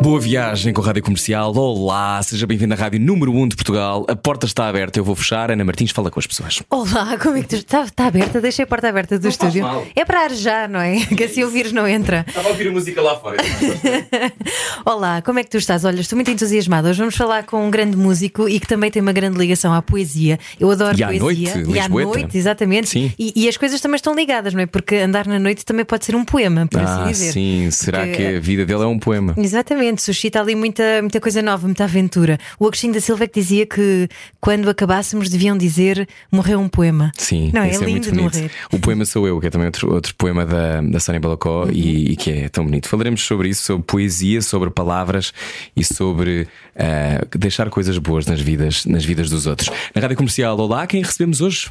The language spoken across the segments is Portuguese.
Boa viagem com a Rádio Comercial. Olá, seja bem-vindo à Rádio Número 1 de Portugal. A porta está aberta, eu vou fechar. Ana Martins fala com as pessoas. Olá, como é que tu está? Está aberta? Deixei a porta aberta do Não estúdio. É para arejar, não é? Que assim o vírus não entra. Estava a ouvir a música lá fora. Olá, como é que tu estás? Olha, estou muito entusiasmada. Hoje vamos falar com um grande músico e que também tem uma grande ligação à poesia. Eu adoro E à poesia. noite, e à noite, exatamente. Sim. E, e as coisas também estão ligadas, não é? Porque andar na noite também pode ser um poema, por assim Ah, dizer. sim. Será Porque- que a vida dele é um poema? Exatamente, suscita ali muita, muita coisa nova, muita aventura. O Agostinho da Silva é que dizia que quando acabássemos deviam dizer morreu um poema. Sim, Não, é é, lindo de bonito. morrer. O poema Sou Eu, que é também outro, outro poema da, da Sónia Balacó Uhum. e, e que é tão bonito. Falaremos sobre isso, sobre poesia, sobre palavras e sobre ah, deixar coisas boas nas vidas, nas vidas dos outros. Na Rádio Comercial, olá, quem recebemos hoje?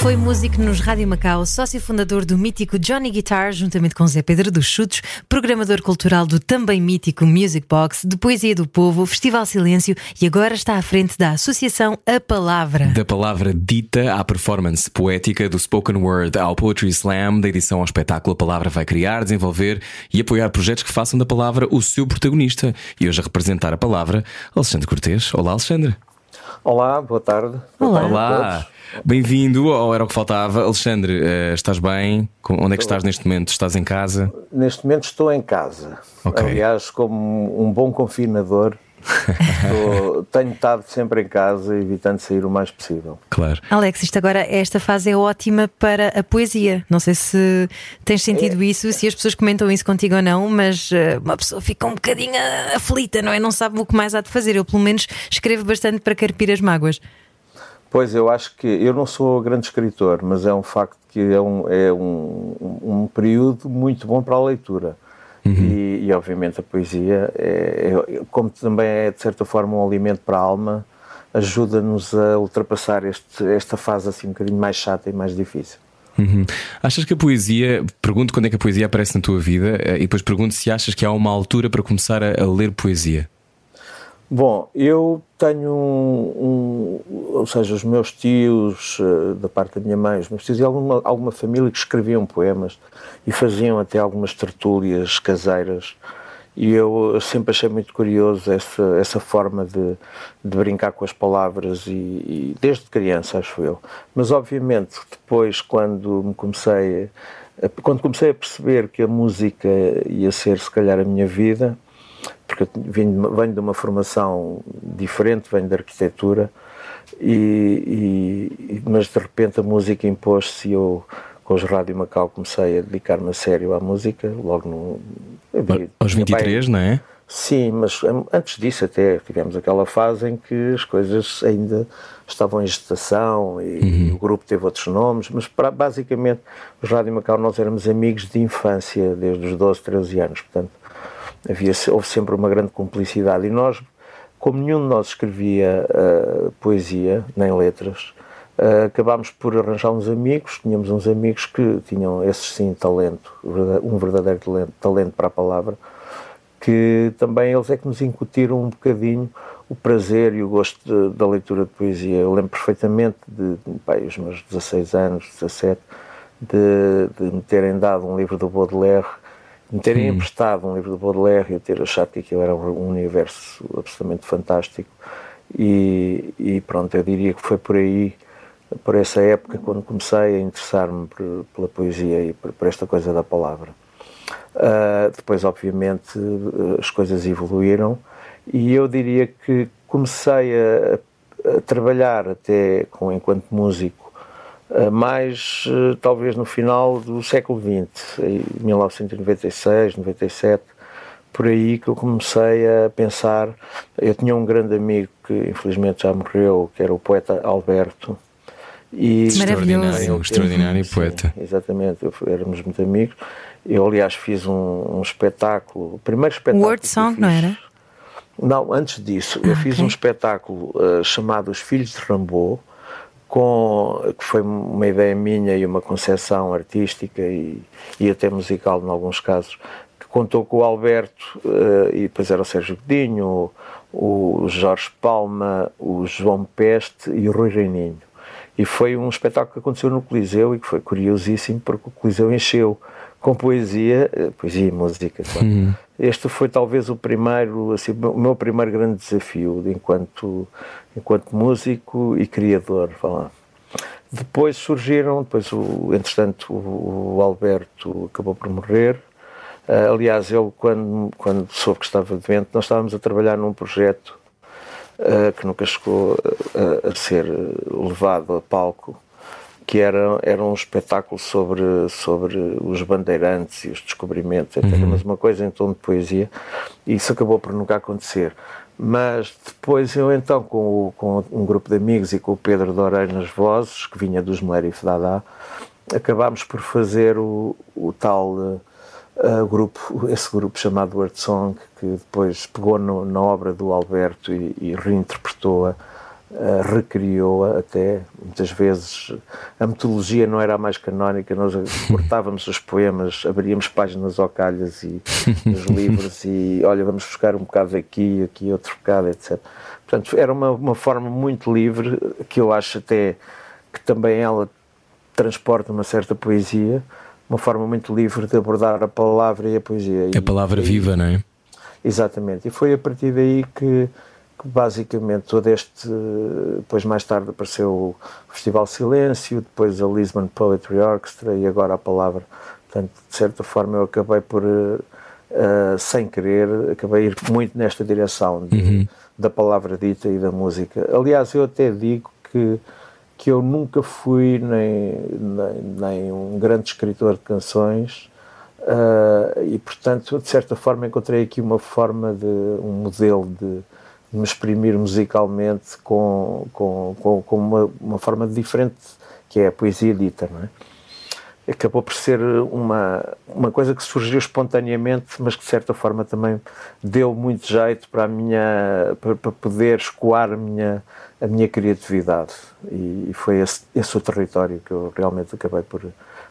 Foi músico nos Rádio Macau, sócio fundador do mítico Johnny Guitar, juntamente com Zé Pedro dos Chutos, programador cultural do também mítico Music Box, de Poesia do Povo, Festival Silêncio e agora está à frente da Associação A Palavra. Da palavra dita à performance poética, do spoken word ao poetry slam, da edição ao espetáculo, a palavra vai criar, desenvolver e apoiar projetos que façam da palavra o seu protagonista. E hoje a representar a palavra, Alexandre Cortês. Olá, Alexandre. Olá, boa tarde. Boa Olá. Olá, bem-vindo ao Era o que Faltava. Alexandre, eh, estás bem? Onde é que estás neste momento? Estás em casa? Neste momento estou em casa. Ok. Aliás, como um bom confinador, estou- tenho estado sempre em casa, evitando sair o mais possível. Claro. Alex, isto agora, esta fase é ótima para a poesia. Não sei se tens sentido isso, se as pessoas comentam isso contigo ou não, mas eh, uma pessoa fica um bocadinho aflita, não é? Não sabe o que mais há de fazer. Eu, pelo menos, escrevo bastante para carpir as mágoas. Pois eu acho que eu não sou grande escritor, mas é um facto que é um, é um, um período muito bom para a leitura. E, e, obviamente a poesia, é, é- como também é de certa forma um alimento para a alma, ajuda-nos a ultrapassar este, esta fase assim um bocadinho mais chata e mais difícil. Uhum. Achas que a poesia, pergunto quando é que a poesia aparece na tua vida eh, e depois pergunto se achas que há uma altura para começar a, a ler poesia. Bom, eu tenho um, um- ou seja, os meus tios, eh, da parte da minha mãe, os meus tios e alguma, alguma família que escreviam poemas e faziam até algumas tertúlias caseiras. E eu sempre achei muito curioso essa, essa forma de, de brincar com as palavras, e, e desde criança, acho eu. Mas, obviamente, depois, quando me comecei, a, quando comecei a perceber que a música ia ser, se calhar, a minha vida, porque eu venho de uma, venho de uma formação diferente, venho de arquitetura, e, e- mas de repente a música impôs-se e eu, com os Rádio Macau, comecei a dedicar-me a sério à música, logo no... diria- Aos tinha pai- 23, não é? Sim, mas antes disso até tivemos aquela fase em que as coisas ainda estavam em gestação e o grupo teve outros nomes, mas pra- basicamente os Rádio Macau nós éramos amigos de infância desde os 12, 13 anos, portanto havia, houve sempre uma grande cumplicidade e nós, como nenhum de nós escrevia ah, poesia, nem letras, ah, acabámos por arranjar uns amigos, tínhamos uns amigos que tinham esse sim talento, um verdadeiro talento, talento para a palavra, que também eles é que nos incutiram um bocadinho o prazer e o gosto de- da leitura de poesia. Eu lembro perfeitamente de, os meus 16 anos, 17, de, de me terem dado um livro do Baudelaire, de me terem emprestado um livro do Baudelaire e eu ter achado que aquilo era um universo absolutamente fantástico. E, e pronto, eu diria que foi por aí, por essa época, quando comecei a interessar-me pela poesia e por, por esta coisa da palavra. Uh, depois, obviamente, as coisas evoluíram e eu diria que comecei a, a trabalhar até com, enquanto músico mais uh, talvez no final do século XX, em 1996, 97, por aí que eu comecei a pensar. Eu tinha um grande amigo que infelizmente já morreu, que era o poeta Alberto. E. Extraordinário, um extraordinário Sim, poeta. Exatamente, eu, éramos muito amigos. Eu, aliás, fiz um, um espetáculo, o primeiro espetáculo. Word que eu Song, fiz- não era? Não, antes disso, eu fiz um espetáculo uh, chamado Os Filhos de Rambo, com, que foi uma ideia minha e uma concepção artística e, e até musical, em alguns casos, que contou com o Alberto, uh, e depois era o Sérgio Godinho, o, o Jorge Palma, o João Peste e o Rui Reininho. E foi um espetáculo que aconteceu no Coliseu e que foi curiosíssimo porque o Coliseu encheu com poesia, eh, poesia e música. Uhum. Este foi talvez o primeiro, assim, o meu primeiro grande desafio enquanto, enquanto músico e criador. Falar. Depois surgiram, depois o, entretanto o, o Alberto acabou por morrer. Uh, aliás, ele quando, quando soube que estava doente, nós estávamos a trabalhar num projeto uh, que nunca chegou a, a ser levado a palco, que era, era um espetáculo sobre, sobre os bandeirantes e os descobrimentos, etc. Uhum. mas uma coisa em tom de poesia, e isso acabou por nunca acontecer. Mas depois eu então, com, o, com um grupo de amigos e com o Pedro Dorei nas vozes, que vinha dos Melerif Dada, acabámos por fazer o, o tal uh, grupo, esse grupo chamado Word Song, que depois pegou no, na obra do Alberto e, e reinterpretou-a Uh, recriou-a até, muitas vezes a metodologia não era a mais canónica, nós cortávamos os poemas, abríamos páginas ao calhas e nos livros e olha, vamos buscar um bocado aqui, aqui outro bocado, etc. Portanto, era uma, uma forma muito livre, que eu acho até que também ela transporta uma certa poesia, uma forma muito livre de abordar a palavra e a poesia. A palavra e, viva, não é? Exatamente, e foi a partir daí que basicamente todo este, depois mais tarde apareceu o Festival Silêncio, depois a Lisbon Poetry Orchestra e agora a palavra. Portanto, de certa forma eu acabei por, uh, sem querer, acabei ir muito nesta direção de, uhum. da palavra dita e da música. Aliás, eu até digo que, que eu nunca fui nem, nem, nem um grande escritor de canções, Uh, e portanto, de certa forma, encontrei aqui uma forma de um modelo de, me exprimir musicalmente com, com, com, com uma, uma, forma diferente, que é a poesia dita, não é? Acabou por ser uma, uma coisa que surgiu espontaneamente, mas que de certa forma também deu muito jeito para, a minha, para, para poder escoar a minha, a minha criatividade. E, e foi esse, esse o território que eu realmente acabei por.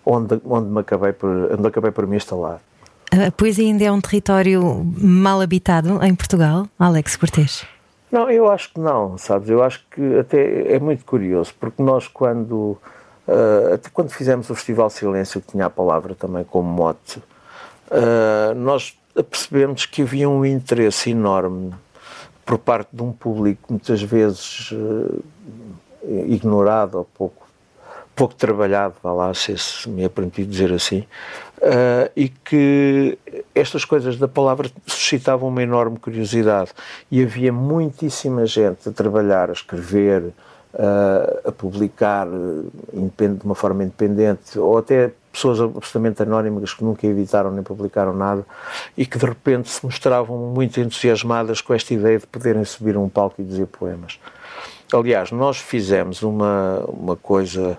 onde, onde, me acabei por, onde acabei por me instalar. A poesia ainda é um território mal habitado em Portugal, Alex Cortês? Não, eu acho que não, sabes? Eu acho que até é muito curioso, porque nós quando, uh, até quando fizemos o Festival Silêncio, que tinha a palavra também como mote, uh, nós percebemos que havia um interesse enorme por parte de um público muitas vezes uh, ignorado ou pouco pouco trabalhado, vá lá, se me é permitido dizer assim, uh, e que estas coisas da palavra suscitavam uma enorme curiosidade. E havia muitíssima gente a trabalhar, a escrever, uh, a publicar de uma forma independente, ou até pessoas absolutamente anónimas que nunca editaram nem publicaram nada e que de repente se mostravam muito entusiasmadas com esta ideia de poderem subir um palco e dizer poemas. Aliás, nós fizemos uma, uma coisa,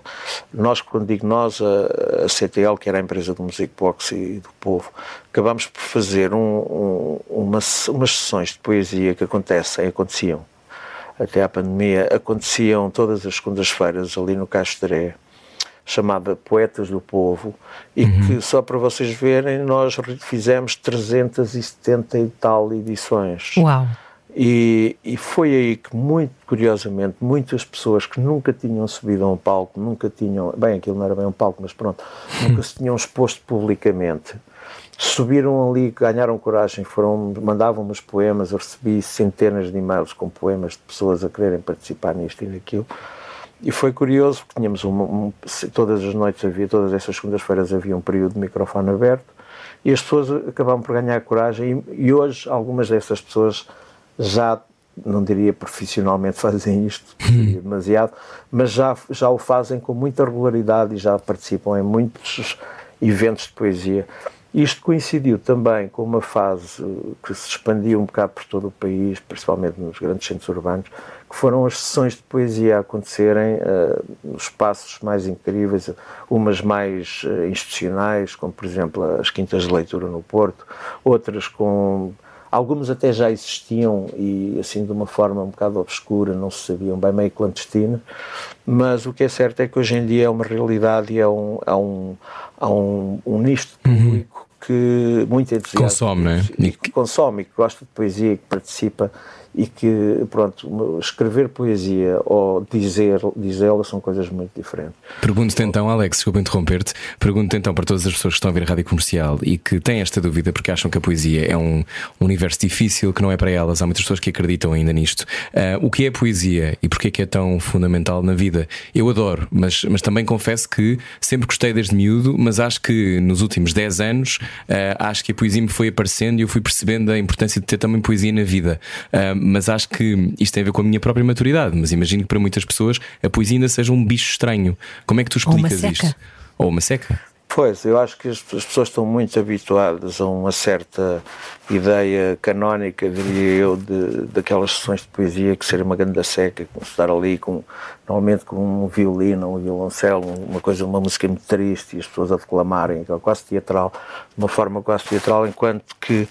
nós, quando digo nós, a, a CTL, que era a empresa do Music Box e do Povo, acabamos por fazer um, um, uma, umas sessões de poesia que acontecem, aconteciam, até à pandemia, aconteciam todas as segundas-feiras ali no Castoré, chamada Poetas do Povo, e uhum. que, só para vocês verem, nós fizemos 370 e tal edições. Uau! E, e, foi aí que, muito curiosamente, muitas pessoas que nunca tinham subido a um palco, nunca tinham, bem, aquilo não era bem um palco, mas pronto, nunca se tinham exposto publicamente, subiram ali, ganharam coragem, foram, mandavam-me os poemas, eu recebi centenas de e-mails com poemas de pessoas a quererem participar nisto e naquilo. E foi curioso, porque tínhamos uma, um, todas as noites havia, todas essas segundas-feiras havia um período de microfone aberto, e as pessoas acabavam por ganhar coragem, e, e hoje algumas dessas pessoas já não diria profissionalmente fazem isto, seria demasiado, mas já, já o fazem com muita regularidade e já participam em muitos eventos de poesia. Isto coincidiu também com uma fase que se expandiu um bocado por todo o país, principalmente nos grandes centros urbanos, que foram as sessões de poesia a acontecerem uh, nos espaços mais incríveis, umas mais uh, institucionais, como por exemplo as quintas de leitura no Porto, outras com Algumas até já existiam e assim de uma forma um bocado obscura, não se sabiam bem, meio clandestina, mas o que é certo é que hoje em dia é uma realidade e é um, há um, há um, um nicho uhum. público uhum. que muito entusiasta. Consome, não é? E que consome e que gosta de poesia que participa e que, pronto, escrever poesia ou dizer, dizê-la são coisas muito diferentes. Pergunto-te então, Alex, desculpa interromper-te, pergunto-te então para todas as pessoas que estão a ver a rádio comercial e que têm esta dúvida porque acham que a poesia é um universo difícil, que não é para elas, há muitas pessoas que acreditam ainda nisto. Uh, o que é poesia e porquê é que é tão fundamental na vida? Eu adoro, mas, mas também confesso que sempre gostei desde miúdo, mas acho que nos últimos 10 anos uh, acho que a poesia me foi aparecendo e eu fui percebendo a importância de ter também poesia na vida. Uh, mas acho que isto tem a ver com a minha própria maturidade. Mas imagino que para muitas pessoas a poesia ainda seja um bicho estranho. Como é que tu explicas Ou isto? Ou uma seca? Pois, eu acho que as, pessoas estão muito habituadas a uma certa ideia canónica, diria eu, de, daquelas sessões de poesia que seria uma grande seca, estar ali com, normalmente com um violino, um violoncelo, uma coisa, uma música muito triste e as pessoas a declamarem, quase teatral, de uma forma quase teatral, enquanto que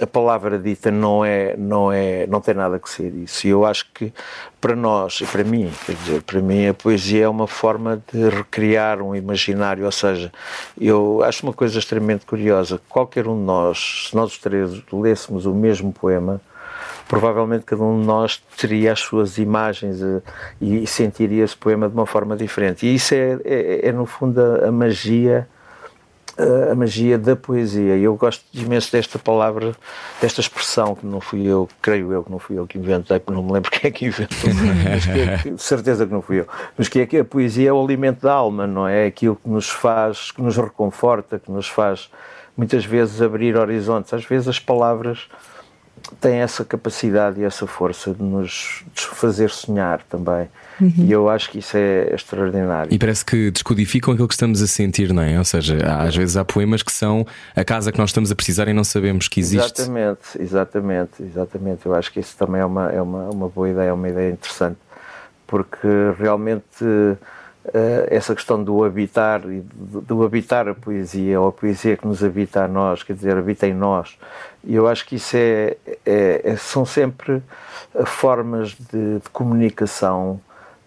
a palavra dita não é não é não tem nada que ser isso. E eu acho que para nós e para mim quer dizer para mim a poesia é uma forma de recriar um imaginário. Ou seja eu acho uma coisa extremamente curiosa. Qualquer um de nós se nós os três lêssemos o mesmo poema provavelmente cada um de nós teria as suas imagens eh, e sentiria esse poema de uma forma diferente. E isso é, é, é no fundo a, a magia a magia da poesia. Eu gosto imenso desta palavra, desta expressão, que não fui eu, creio eu que não fui eu que inventei, porque não me lembro quem é que inventou, mas que é, que, certeza que não fui eu. Mas que é que a poesia é o alimento da alma, não é? É aquilo que nos faz, que nos reconforta, que nos faz muitas vezes abrir horizontes. Às vezes as palavras têm essa capacidade e essa força de nos fazer sonhar também. Uhum. E eu acho que isso é extraordinário. E parece que descodificam aquilo que estamos a sentir, não é? Ou seja, às vezes há poemas que são a casa que nós estamos a precisar e não sabemos que existe. Exatamente, exatamente, exatamente. Eu acho que isso também é uma, é uma, uma boa ideia, é uma ideia interessante, porque realmente Uh, essa questão do habitar e do, do, habitar a poesia ou a poesia que nos habita a nós, quer dizer, habita em nós. E eu acho que isso é, é, é são sempre formas de, de comunicação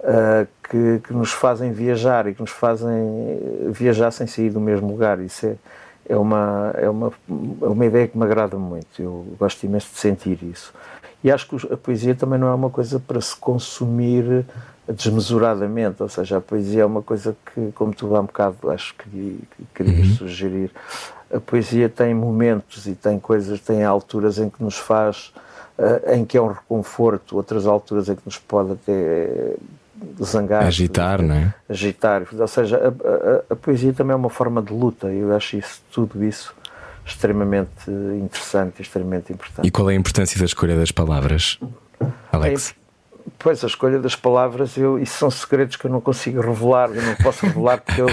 uh, que, que, nos fazem viajar e que nos fazem viajar sem sair do mesmo lugar. Isso é, é, uma, é, uma, é uma ideia que me agrada muito. Eu gosto imenso de sentir isso. E acho que a poesia também não é uma coisa para se consumir desmesuradamente, ou seja, a poesia é uma coisa que, como tu há um bocado acho que, que querias uhum. sugerir, a poesia tem momentos e tem coisas, tem alturas em que nos faz, uh, em que é um reconforto, outras alturas em que nos pode até zangar. Agitar, não é? Agitar. Ou seja, a, a, a, poesia também é uma forma de luta e eu acho isso, tudo isso extremamente interessante extremamente importante. E qual é a importância da escolha das palavras, Alex? É, Pois, a escolha das palavras, eu, isso são segredos que eu não consigo revelar, eu não posso revelar porque eu,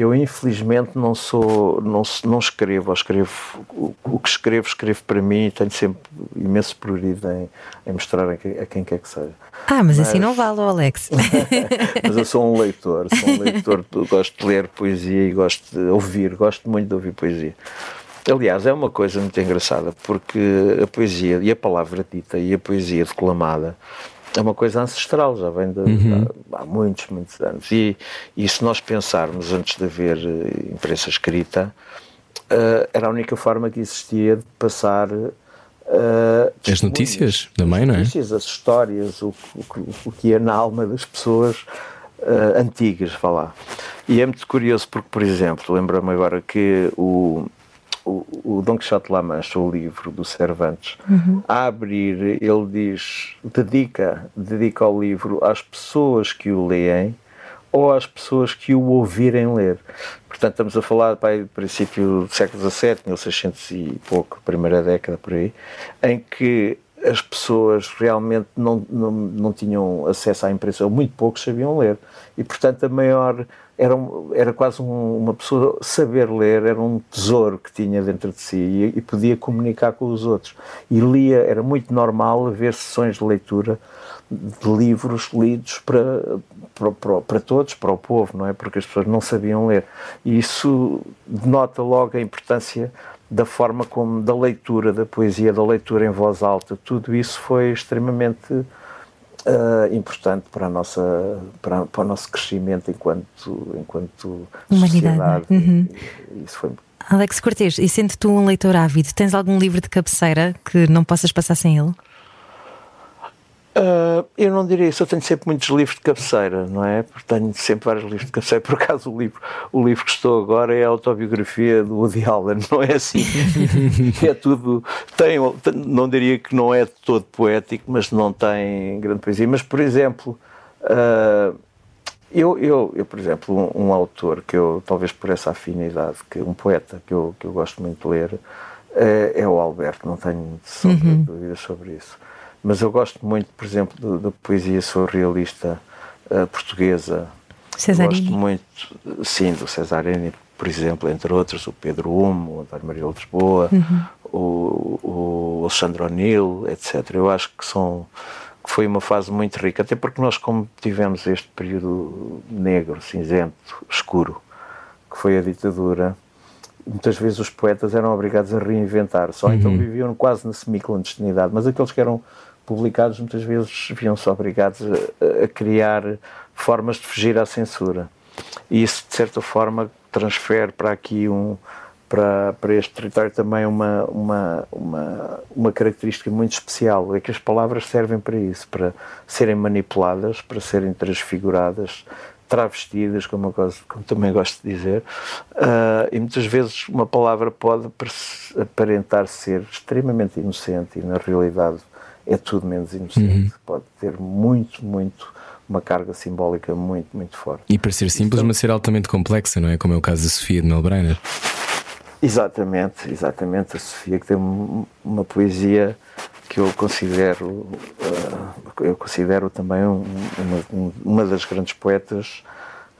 eu infelizmente não sou, não, não escrevo, escrevo o, o, que escrevo, escrevo para mim e tenho sempre imenso prioridade em, em mostrar a quem, a quem, quer que seja. Ah, mas, mas assim não vale, Alex. mas eu sou um leitor, sou um leitor, gosto de ler poesia e gosto de ouvir, gosto muito de ouvir poesia. Aliás, é uma coisa muito engraçada, porque a poesia e a palavra dita e a poesia declamada é uma coisa ancestral, já vem de, uhum. há, há, muitos, muitos anos. E, e se nós pensarmos, antes de haver uh, imprensa escrita, uh, era a única forma que existia de passar. Uh, as notícias também, não é? As notícias, as histórias, o, o, o que é na alma das pessoas antigas, vá lá. E é muito curioso porque, por exemplo, lembro-me agora que o, o, o Dom Quixote La Mancha, o livro do Cervantes, uhum. a abrir, ele diz, dedica, dedica o livro às pessoas que o leem ou às pessoas que o ouvirem ler. Portanto, estamos a falar para princípio do século XVII, 1600 e pouco, primeira década por aí, em que as pessoas realmente não, não, não tinham acesso à imprensa, ou muito poucos sabiam ler. E, portanto, a maior era, um, era quase um, uma pessoa saber ler, era um tesouro que tinha dentro de si e, e, podia comunicar com os outros. E lia, era muito normal haver sessões de leitura de livros lidos para, para, para, para todos, para o povo, não é? Porque as pessoas não sabiam ler. E isso denota logo a importância da forma como, da leitura da poesia, da leitura em voz alta, tudo isso foi extremamente uh, importante para, a nossa, para, para, o nosso crescimento enquanto, enquanto Humanidade. sociedade. Uhum. Isso foi Alex Cortês, e sendo tu um leitor ávido, tens algum livro de cabeceira que não possas passar sem ele? Uh, eu não diria isso, eu tenho sempre muitos livros de cabeceira, não é? Tenho sempre vários livros de cabeceira. Por acaso, o livro, o livro que estou agora é a autobiografia do Woody Allen, não é assim? é tudo. Tem, não diria que não é todo poético, mas não tem grande poesia. Mas, por exemplo, uh, eu, eu, eu, por exemplo, um, um, autor que eu, talvez por essa afinidade, que um poeta que eu, que eu gosto muito de ler, é, é o Alberto, não tenho uhum. dúvidas sobre isso mas eu gosto muito, por exemplo, da poesia surrealista uh, portuguesa. Cesarini. Gosto muito, sim, do Cesarini, por exemplo, entre outros, o Pedro Humo, o António Maria Lisboa, uhum. o, o Alexandre O'Neill, etc. Eu acho que são que foi uma fase muito rica, até porque nós, como tivemos este período negro, cinzento, escuro, que foi a ditadura, muitas vezes os poetas eram obrigados a reinventar, só então uhum. então viviam quase na semiclandestinidade, mas aqueles que eram publicados muitas vezes viam-se obrigados a, a, criar formas de fugir à censura. E isso, de certa forma, transfere para aqui um. Para, para este território também uma, uma, uma, uma característica muito especial, é que as palavras servem para isso, para serem manipuladas, para serem transfiguradas, travestidas, como, gosto, como também gosto de dizer, uh, e muitas vezes uma palavra pode aparentar ser extremamente inocente e na realidade é tudo menos inocente. Uhum. Pode ter muito, muito uma carga simbólica muito, muito forte. E para ser simples, então, mas ser altamente complexa, não é? Como é o caso da Sofia de Melbrenner. Exatamente, exatamente. A Sofia que tem uma poesia que eu considero, uh, eu considero também uma, uma das grandes poetas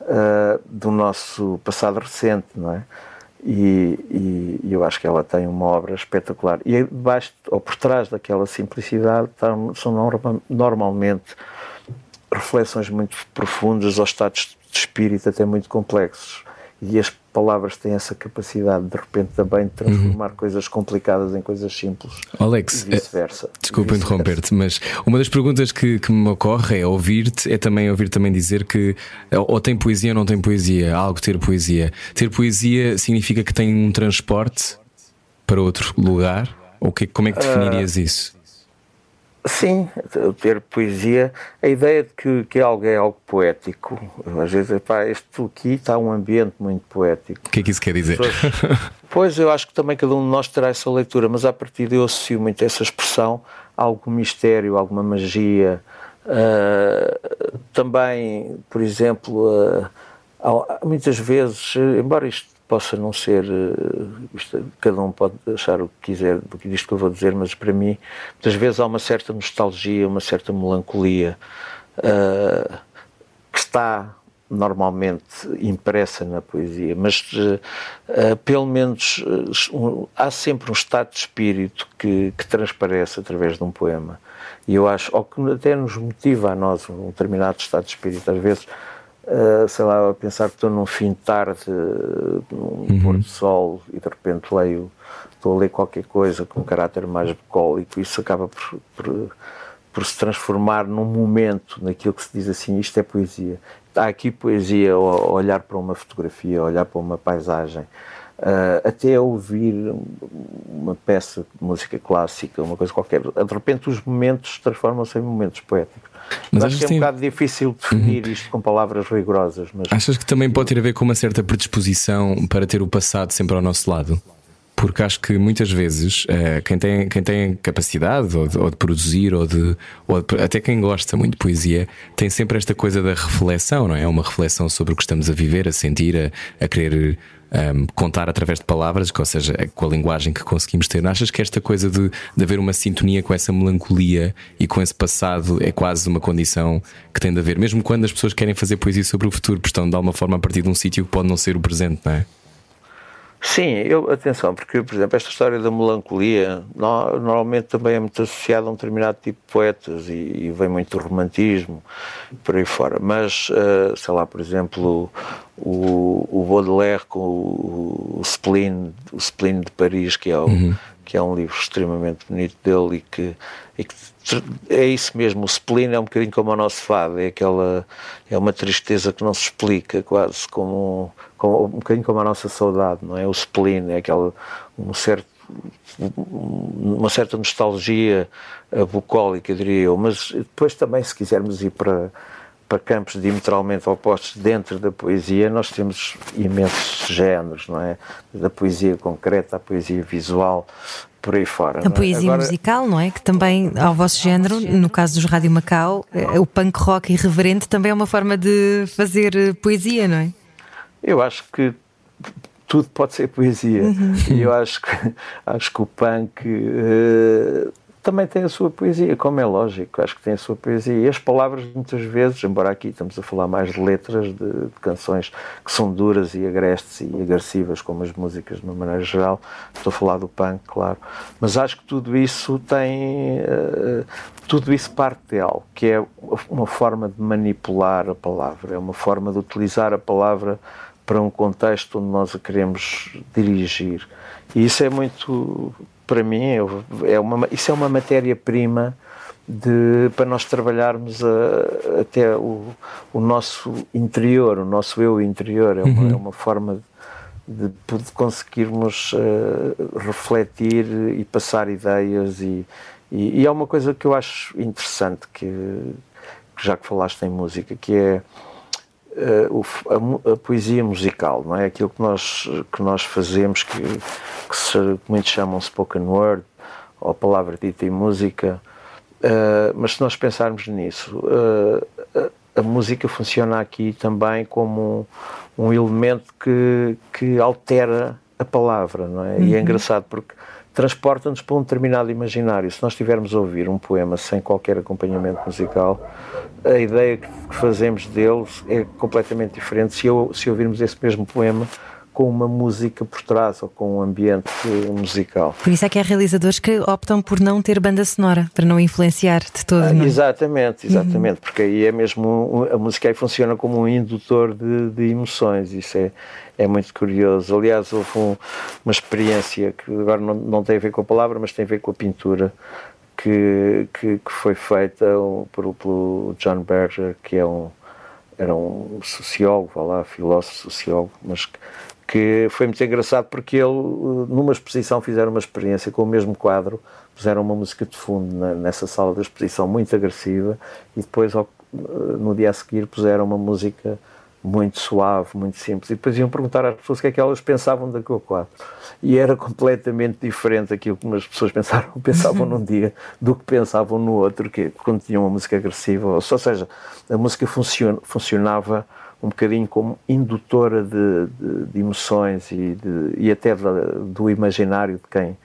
uh, do nosso passado recente, não é? E, e, eu acho que ela tem uma obra espetacular. E debaixo, ou por trás daquela simplicidade são norma, normalmente reflexões muito profundas ou estados de espírito até muito complexos. E as palavras têm essa capacidade de repente também de transformar uhum. coisas complicadas em coisas simples. Alex, vice-versa. Desculpa vice interromper-te, mas uma das perguntas que, que me ocorre é ouvir-te, é também ouvir também dizer que ou tem poesia ou não tem poesia, há algo ter poesia. Ter poesia significa que tem um transporte para outro lugar? Ou que, como é que definirias uh, isso? Sim, ter poesia, a ideia de que, que algo é algo poético, às vezes, pá, este aqui está um ambiente muito poético. O que é que isso quer dizer? Pois, eu acho que também cada um de nós terá essa leitura, mas a partir de eu associo muito essa expressão a algum mistério, alguma magia. Uh, também, por exemplo, uh, muitas vezes, embora isto possa não ser. Eh, isto, cada um pode achar o que quiser do que disto que eu vou dizer, mas para mim, muitas vezes há uma certa nostalgia, uma certa melancolia uh, que está normalmente impressa na poesia, mas uh, pelo menos uh, há sempre um estado de espírito que, que, transparece através de um poema. E eu acho, ou que até nos motiva a nós um determinado estado de espírito, às vezes Uh, sei lá, a pensar que estou num fim de tarde, num uhum. pôr do sol, e de repente leio, estou a ler qualquer coisa com um caráter mais bucólico, isso acaba por, por, por, se transformar num momento, naquilo que se diz assim, isto é poesia. Há aqui poesia, ao olhar para uma fotografia, olhar para uma paisagem, uh, até ouvir uma peça de música clássica, uma coisa qualquer. De repente os momentos transformam-se em momentos poéticos. Mas acho que é um tem... bocado difícil definir uhum. isto com palavras rigorosas. Mas... Achas que também pode ter a ver com uma certa predisposição para ter o passado sempre ao nosso lado? Porque acho que muitas vezes uh, quem, tem, quem tem capacidade ou de, ou de produzir ou, de, ou de, até quem gosta muito de poesia tem sempre esta coisa da reflexão, não é? Uma reflexão sobre o que estamos a viver, a sentir, a, a querer um, contar através de palavras, ou seja, é com a linguagem que conseguimos ter. Achas que esta coisa de, de haver uma sintonia com essa melancolia e com esse passado é quase uma condição que tem de haver, mesmo quando as pessoas querem fazer poesia sobre o futuro, porque estão de alguma forma a partir de um sítio que pode não ser o presente, não é? Sim, eu, atenção, porque, por exemplo, esta história da melancolia no, normalmente também é muito associada a um determinado tipo de poetas e, e vem muito do romantismo, por aí fora. Mas, uh, sei lá, por exemplo, o, o Baudelaire com o, o, Spleen, o Spleen de Paris, que é, o, uhum. que é um livro extremamente bonito dele e que, e que é isso mesmo, o spleen é um bocadinho como o nosso fado, é aquela é uma tristeza que não se explica, quase como, como um bocadinho como a nossa saudade, não é? O spleen é aquela um certo uma certa nostalgia bucólica, diria eu, mas depois também se quisermos ir para para campos diametralmente opostos dentro da poesia, nós temos imensos géneros, não é? Da poesia concreta à poesia visual, por aí fora. A é? poesia Agora... musical, não é? Que também, ao vosso género, no caso dos Rádio Macau, eh, o punk rock irreverente também é uma forma de fazer eh, poesia, não é? Eu acho que tudo pode ser poesia. Uhum. E eu acho que, acho que o punk. Uh, também tem a sua poesia, como é lógico, acho que tem a sua poesia. E as palavras, muitas vezes, embora aqui estamos a falar mais de letras, de, de canções que são duras e agrestes e agressivas, como as músicas de uma maneira geral, estou a falar do punk, claro, mas acho que tudo isso tem. Uh, tudo isso parte de algo, que é uma forma de manipular a palavra, é uma forma de utilizar a palavra para um contexto onde nós a queremos dirigir. E isso é muito para mim, é uma, isso é uma matéria-prima para nós trabalharmos a, até o, o, nosso interior, o nosso eu interior. É uma, uhum. é uma forma de, de conseguirmos uh, refletir e passar ideias e, e, e, é uma coisa que eu acho interessante que, já que falaste em música, que é a, a, poesia musical, não é? Aquilo que nós, que nós fazemos, que, que se, muitos chamam spoken word, ou palavra dita em música, uh, mas se nós pensarmos nisso, uh, a, a, música funciona aqui também como um, um, elemento que, que altera a palavra, não é? Uhum. E é uhum. engraçado porque transporta-nos para um determinado imaginário. Se nós estivermos a ouvir um poema sem qualquer acompanhamento musical, a ideia que fazemos dele é completamente diferente se, eu, se ouvirmos esse mesmo poema com uma música por trás ou com um ambiente musical. Por isso é que há realizadores que optam por não ter banda sonora, para não influenciar de todo. Ah, é? Exatamente, exatamente, uhum. porque aí é mesmo a música aí funciona como um indutor de, de emoções, isso é, é muito curioso. Aliás, houve um, uma experiência que agora não, não tem a ver com a palavra, mas tem a ver com a pintura. Que, que, que foi feita por, pelo John Berger, que é um, era um sociólogo, lá, filósofo, sociólogo, mas que foi muito engraçado porque ele, numa exposição, fizeram uma experiência com o mesmo quadro, puseram uma música de fundo na, nessa sala de exposição muito agressiva e depois, no dia a seguir, puseram uma música muito suave, muito simples. E depois iam perguntar às pessoas o que é que elas pensavam daquele quadro. E era completamente diferente aquilo que as pessoas pensaram, pensavam num dia do que pensavam no outro, que quando tinham uma música agressiva. Ou seja, a música funcion, funcionava um bocadinho como indutora de, de, de emoções e, de, e até do imaginário de quem,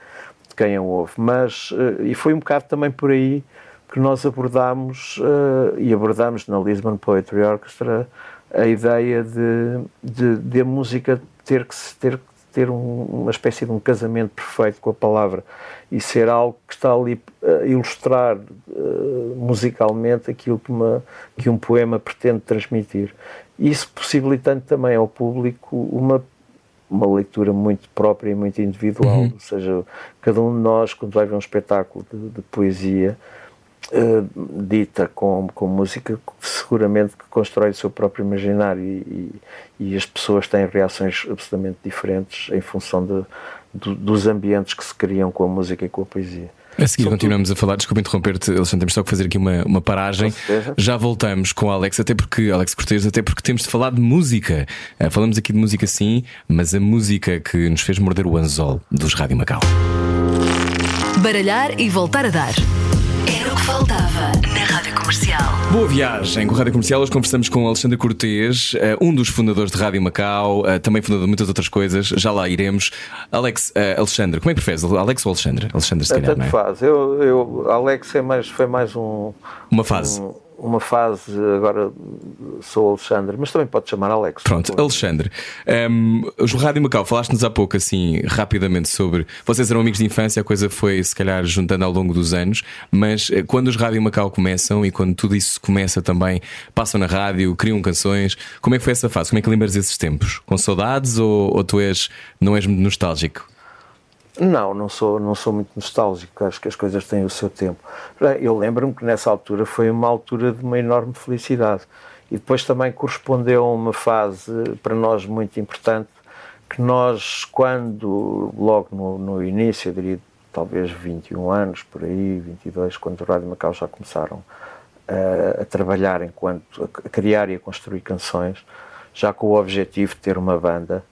de quem a ouve. Mas, uh, e foi um bocado também por aí que nós abordámos, uh, e abordámos na Lisbon Poetry Orchestra, a ideia de, de, a música ter que ter, ter um, uma espécie de um casamento perfeito com a palavra e ser algo que está ali a ilustrar uh, musicalmente aquilo que, uma, que um poema pretende transmitir. Isso possibilitando também ao público uma, uma leitura muito própria e muito individual, uhum. ou seja, cada um de nós, quando vai ver um espetáculo de, de poesia, Uh, dita com, com música, seguramente que constrói o seu próprio imaginário e, e, e as pessoas têm reações absolutamente diferentes em função de, de, dos ambientes que se criam com a música e com a poesia. A seguir continuamos a falar, desculpa interromper-te, Alexandre, temos só que fazer aqui uma, uma paragem. Já voltamos com o Alex, até porque, Alex Cortez, até porque temos de falar de música. Uh, falamos aqui de música sim, mas a música que nos fez morder o anzol dos Rádio Macau. Baralhar e voltar a dar. Era o que faltava Comercial. Boa viagem com a Rádio Comercial. Hoje conversamos com Alexandre Cortês, eh, um dos fundadores de Rádio Macau, eh, também fundador de muitas outras coisas. Já lá iremos. Alex, uh, Alexandre, como é que preferes? Alex ou Alexandre? Alexandre, se calhar, Tanto não é? faz. Eu, eu, Alex é mais, foi mais um. Uma fase. Um, uma fase, agora sou Alexandre, mas também pode chamar Alex. Pronto, Alexandre. Um, o Rádio Macau, falaste-nos há pouco assim, rapidamente sobre. Vocês eram amigos de infância, a coisa foi se calhar juntando ao longo dos anos, mas eh, quando os Rádio Macau começam e quando tudo isso começa também, passam na rádio, criam canções, como é que foi essa fase? Como é que lembras esses tempos? Com saudades ou, ou tu és, não és nostálgico? Não, não sou, não sou muito nostálgico, acho que as coisas têm o seu tempo. Eu lembro-me que nessa altura foi uma altura de uma enorme felicidade. E depois também correspondeu a uma fase para nós muito importante, que nós, quando, logo no, no início, eu diria talvez 21 anos, por aí, 22, quando o Rádio Macau já começaram a, a trabalhar enquanto, a criar e a construir canções, já com o objetivo de ter uma banda,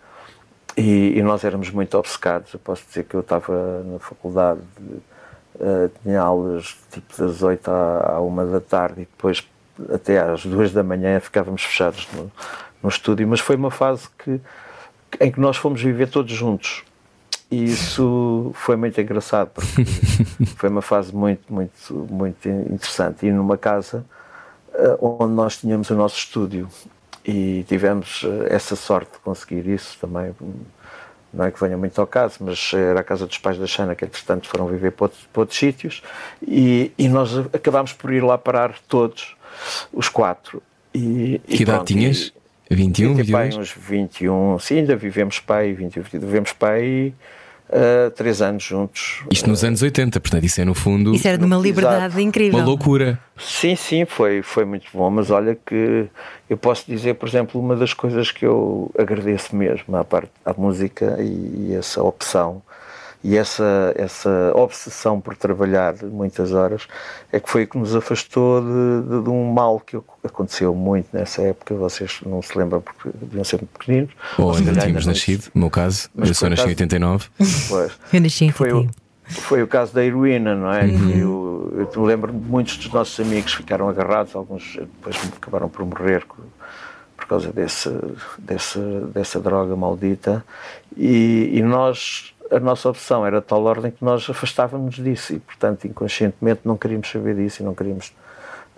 e, e, nós éramos muito obcecados. Eu posso dizer que eu estava na faculdade, uh, tinha aulas tipo das 8 à, à 1 da tarde e depois até às 2 da manhã ficávamos fechados no, no estúdio. Mas foi uma fase que, em que nós fomos viver todos juntos. E isso foi muito engraçado, porque foi uma fase muito, muito, muito interessante. E numa casa uh, onde nós tínhamos o nosso estúdio e tivemos eh, essa sorte de conseguir isso também. Não é que venha muito ao caso, mas era a casa dos pais da Xana que, entretanto, foram viver para outros, para outros sítios e, e, nós acabámos por ir lá parar todos, os quatro. E, que idade tinhas? 21, 21? Pai, uns 21, sim, ainda vivemos pai, 20, vivemos pai uh, três anos juntos. Isto nos anos 80, portanto, isso é no fundo. Isso era de uma liberdade Exato. incrível. Uma loucura. Sim, sim, foi, foi muito bom, mas olha que eu posso dizer, por exemplo, uma das coisas que eu agradeço mesmo à parte à música e, e essa opção e essa, essa obsessão por trabalhar muitas horas é que foi o que nos afastou de, de, de, um mal que aconteceu muito nessa época. Vocês não se lembram porque deviam ser muito pequeninos. Ou ainda não tínhamos nascido, no meu caso, Mas eu só nasci em 89. Pois, eu nasci em foi o, foi o caso da heroína, não é? Uhum. Eu, eu lembro-me de muitos dos nossos amigos ficaram agarrados, alguns depois acabaram por morrer por causa desse, desse, dessa droga maldita. E, e nós a nossa opção era de tal ordem que nós afastávamos disso e, portanto, inconscientemente não queríamos saber disso e não queríamos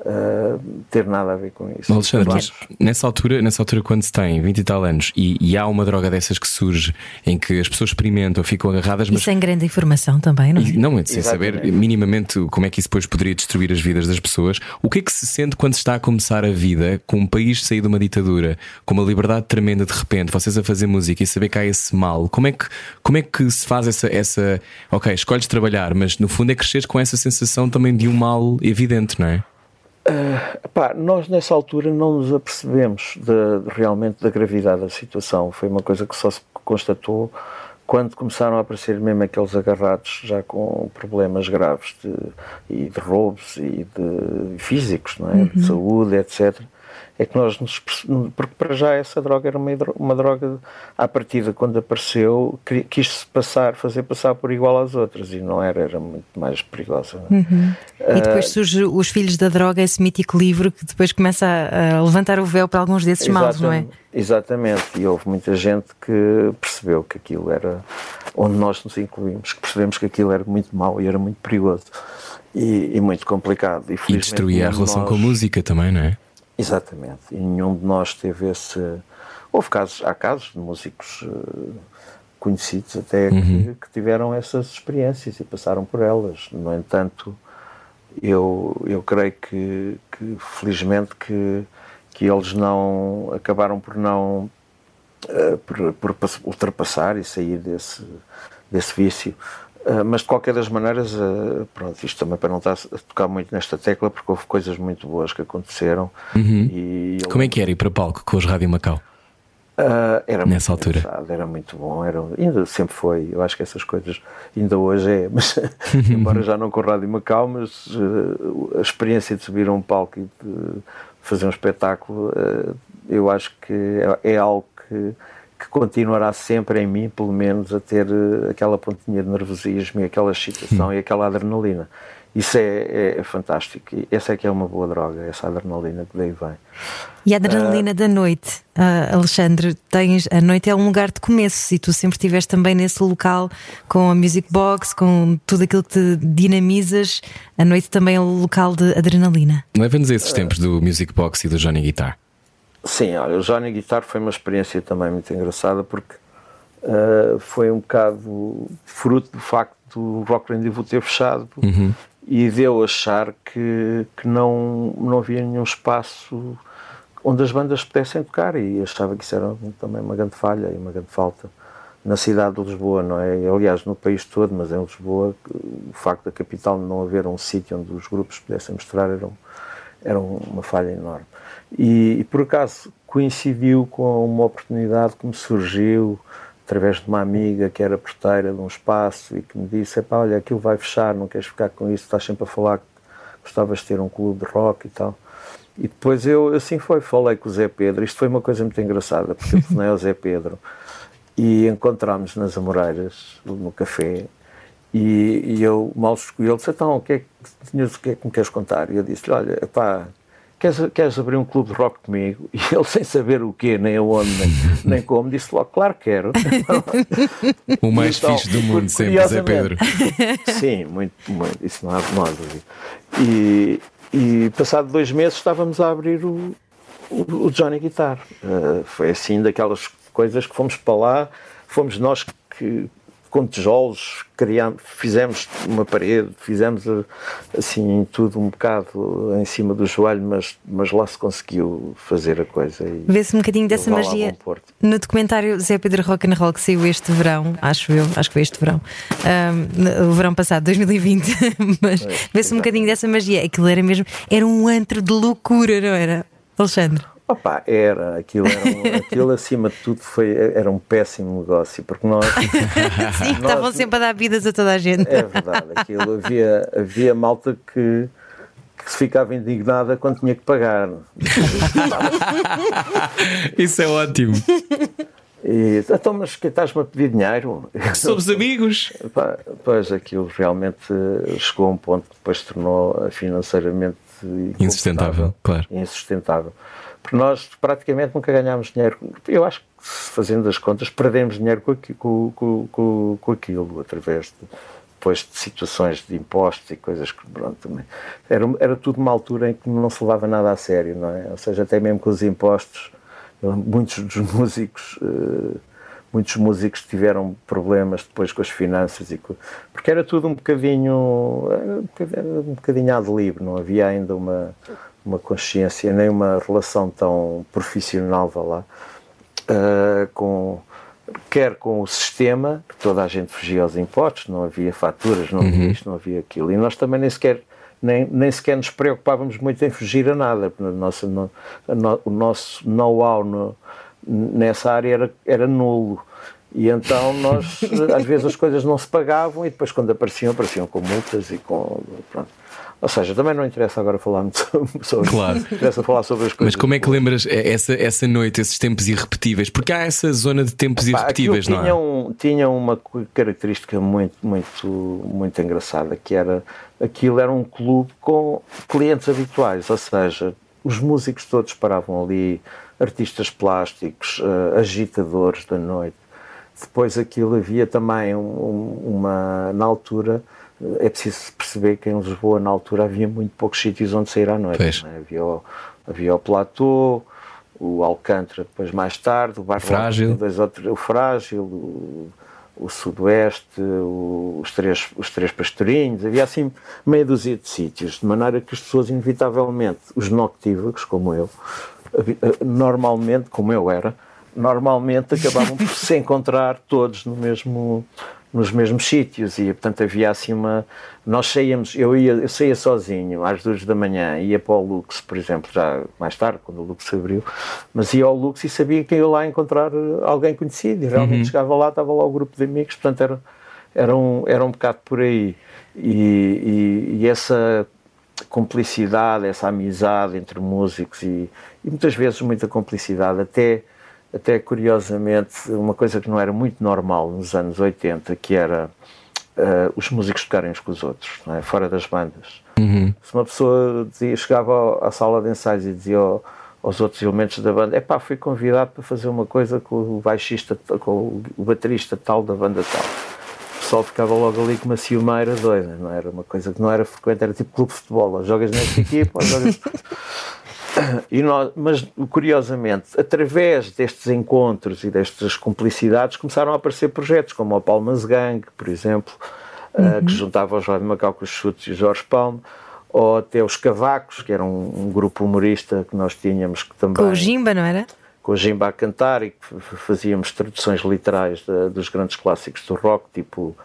uh, ter nada a ver com isso. Alexandre, mas nessa altura, nessa altura, quando se tem 20 e tal anos e, e, há uma droga dessas que surge em que as pessoas experimentam, ficam agarradas, mas. E sem grande informação também, não é? E, não, sem saber minimamente como é que isso depois poderia destruir as vidas das pessoas. O que é que se sente quando se está a começar a vida com um país sair de uma ditadura, com uma liberdade tremenda de repente, vocês a fazer música e saber que há esse mal? Como é que, como é que se faz essa, essa. Ok, escolhes trabalhar, mas no fundo é crescer com essa sensação também de um mal evidente, não é? Uh, pá, nós nessa altura não nos apercebemos de, de, realmente da gravidade da situação. Foi uma coisa que só se constatou quando começaram a aparecer mesmo aqueles agarrados já com problemas graves de, e de roubos e de físicos, não é? Uhum. de saúde, etc é que nós nos. Porque para já essa droga era uma, uma droga, à partida, quando apareceu, quis-se passar, fazer passar por igual às outras e não era, era muito mais perigosa. É? Uhum. Uh, e depois surge Os Filhos da Droga, esse mítico livro que depois começa a, a levantar o véu para alguns desses maus, não é? Exatamente, e houve muita gente que percebeu que aquilo era onde nós nos incluímos, que percebemos que aquilo era muito mau e era muito perigoso. E, e muito complicado. E, e destruía a relação nós... com a música também, não é? Exatamente. E nenhum de nós teve esse. Houve casos, há casos de músicos uh, conhecidos até uhum. que, que, tiveram essas experiências e passaram por elas. No entanto, eu, eu creio que, que felizmente que, que eles não acabaram por não uh, por, por ultrapassar e sair desse, desse vício. Uh, mas de qualquer das maneiras, uh, pronto, isto também para não estar a tocar muito nesta tecla, porque houve coisas muito boas que aconteceram. Uhum. E Como é que era ir para palco com os Rádio Macau? Uh, era Nessa altura era muito bom, era, ainda sempre foi. Eu acho que essas coisas ainda hoje é, mas embora já não com Rádio Macau, mas a experiência de subir a um palco e de fazer um espetáculo, eu acho que é, é algo que que continuará sempre em mim, pelo menos, a ter eh, aquela pontinha de nervosismo e aquela excitação hum. e aquela adrenalina. Isso é, é, é, fantástico. Essa é que é uma boa droga, essa adrenalina que daí vem. E a adrenalina uh, da noite, uh, Alexandre, tens, a noite é um lugar de começo e tu sempre estiveste também nesse local com a music box, com tudo aquilo que te dinamizas. A noite também é um local de adrenalina. Leva-nos esses tempos do music box e do Johnny Guitar. Sim, olha, o Johnny Guitar foi uma experiência também muito engraçada porque uh, foi um bocado fruto do facto do Rock Rendezvous ter fechado uhum e deu achar que, que não, não havia nenhum espaço onde as bandas pudessem tocar e achava que isso era também uma grande falha e uma grande falta na cidade de Lisboa, não é? Aliás, no país todo, mas em Lisboa, o facto da capital não haver um sítio onde os grupos pudessem mostrar era, um, era uma falha enorme. E, e, por acaso coincidiu com uma oportunidade que me surgiu através de uma amiga que era porteira de um espaço e que me disse: Epá, olha, aquilo vai fechar, não queres ficar com isso, estás sempre a falar que gostavas de ter um clube de rock e tal. E depois eu, assim foi, falei com o Zé Pedro. Isto foi uma coisa muito engraçada, porque eu telefonei ao Zé Pedro e encontramos nas Amoreiras, no café, e, e eu mal escolhi. Ele disse: Então, o que é que, o que, é que me queres contar? E eu disse-lhe: Olha, pá queres, queres abrir um clube de rock comigo? E ele, sem saber o quê, nem aonde, nem, nem como, disse logo, claro que quero. o mais então, fixe do mundo, sempre, Zé Pedro. Sim, muito, muito, isso não há, não há dúvida. E, e passado dois meses estávamos a abrir o, o, o Johnny Guitar. Uh, foi assim daquelas coisas que fomos para lá, fomos nós que com tijolos, criamos, fizemos uma parede, fizemos assim tudo um bocado em cima do joelho, mas, mas lá se conseguiu fazer a coisa. Vê-se um bocadinho dessa magia no documentário Zé Pedro Rock and Roll que saiu este verão, acho eu, acho que foi este verão, um, o verão passado, 2020, mas é, vê-se um bocadinho dessa magia. Aquilo era mesmo, era um antro de loucura, não era, Alexandre? Opa, era, aquilo, era um, aquilo acima de tudo foi, era um péssimo negócio, porque nós. Sim, nós, estavam sempre a dar vidas a toda a gente. É verdade, aquilo havia, havia malta que, que se ficava indignada quando tinha que pagar. Isso é ótimo. E, então, mas que estás-me a pedir dinheiro? Somos amigos. Pois aquilo realmente chegou a um ponto que depois tornou financeiramente insustentável, claro. Insustentável. Porque nós praticamente nunca ganhámos dinheiro. Eu acho que, fazendo as contas, perdemos dinheiro com, com, com, com, aquilo, através de, depois de situações de impostos e coisas que, pronto. Era, era tudo uma altura em que não se levava nada a sério, não é? Ou seja, até mesmo com os impostos, muitos dos músicos. Uh, muitos músicos tiveram problemas depois com as finanças e com, porque era tudo um bocadinho um bocadinho ad livre, não havia ainda uma uma consciência, nem uma relação tão profissional, vá lá, uh, com, quer com o sistema, que toda a gente fugia aos impostos, não havia faturas, não havia uhum. isto, não havia aquilo, e nós também nem sequer, nem, nem sequer nos preocupávamos muito em fugir a nada, nossa, no, no, o nosso know-how no, nessa área era, era nulo. E então nós, às vezes as coisas não se pagavam e depois quando apareciam, apareciam com multas e com. Pronto. Ou seja, também não interessa agora falar muito sobre claro. interessa falar sobre as coisas. Mas como é que lembras essa, essa noite, esses tempos irrepetíveis? Porque há essa zona de tempos Epá, irrepetíveis, não é? Tinha, um, tinha uma característica muito, muito, muito engraçada, que era aquilo era um clube com clientes habituais, ou seja, os músicos todos paravam ali, artistas plásticos, uh, agitadores da noite. Depois aquilo havia também um, uma, na altura, é preciso perceber que em Lisboa, na altura, havia muito poucos sítios onde sair à noite. É? Havia, o, havia o Platô, o Alcântara, depois mais tarde, o Barro Frágil, dois outros, o Frágil, o, o Sudoeste, o, os, três, os Três Pastorinhos, havia assim meia dúzia de sítios, de maneira que as pessoas, inevitavelmente, os noctívagos, como eu, normalmente, como eu era, normalmente acabavam por se encontrar todos no mesmo nos mesmos sítios e portanto havia assim uma nós saíamos eu ia eu saía sozinho às duas da manhã ia para o Lux por exemplo já mais tarde quando o Lux abriu mas ia ao Lux e sabia que ia lá encontrar alguém conhecido e realmente uhum. chegava lá estava lá o grupo de amigos portanto era era um era um bocado por aí e, e, e essa cumplicidade essa amizade entre músicos e, e muitas vezes muita cumplicidade até até curiosamente, uma coisa que não era muito normal nos anos 80, que era uh, os músicos tocarem uns com os outros, é? fora das bandas. Uhum. Se uma pessoa dizia, chegava à sala de ensaios e dizia ao, aos outros elementos da banda: é pá, fui convidado para fazer uma coisa com o baixista, com o baterista tal da banda tal. O pessoal ficava logo ali com uma ciumeira doida, não era uma coisa que não era frequente, era tipo clube de futebol: jogas nesta equipa, jogas. E nós, mas curiosamente, através destes encontros e destas cumplicidades, começaram a aparecer projetos como o Palmas Gang, por exemplo, uhum. que juntava o Jorge Macau com os Chutes e o Jorge Palma, ou até os Cavacos, que era um, um, grupo humorista que nós tínhamos que também. Com o Jimba, não era? Com o Jimba a cantar e fazíamos traduções literais de, dos grandes clássicos do rock, tipo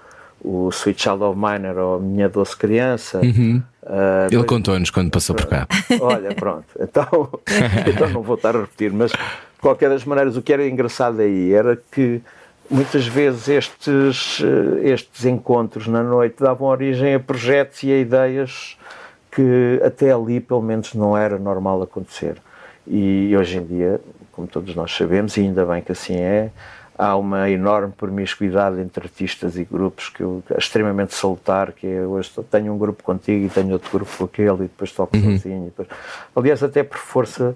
o Sweet Child of Miner ou Minha Doce Criança. Uhum. Uh, Ele contou-nos quando passou por cá. Olha, pronto. Então, então não vou estar a repetir, mas de qualquer das maneiras, o que era engraçado aí era que muitas vezes estes, eh, estes encontros na noite davam origem a projetos e a ideias que até ali, pelo menos, não era normal acontecer. E hoje em dia, como todos nós sabemos, e ainda bem que assim é, há uma enorme promiscuidade entre artistas e grupos que eu é extremamente salutar, que é hoje tenho um grupo contigo e tenho outro grupo com aquele e depois toco uhum. sozinho. Depois... Aliás, até por força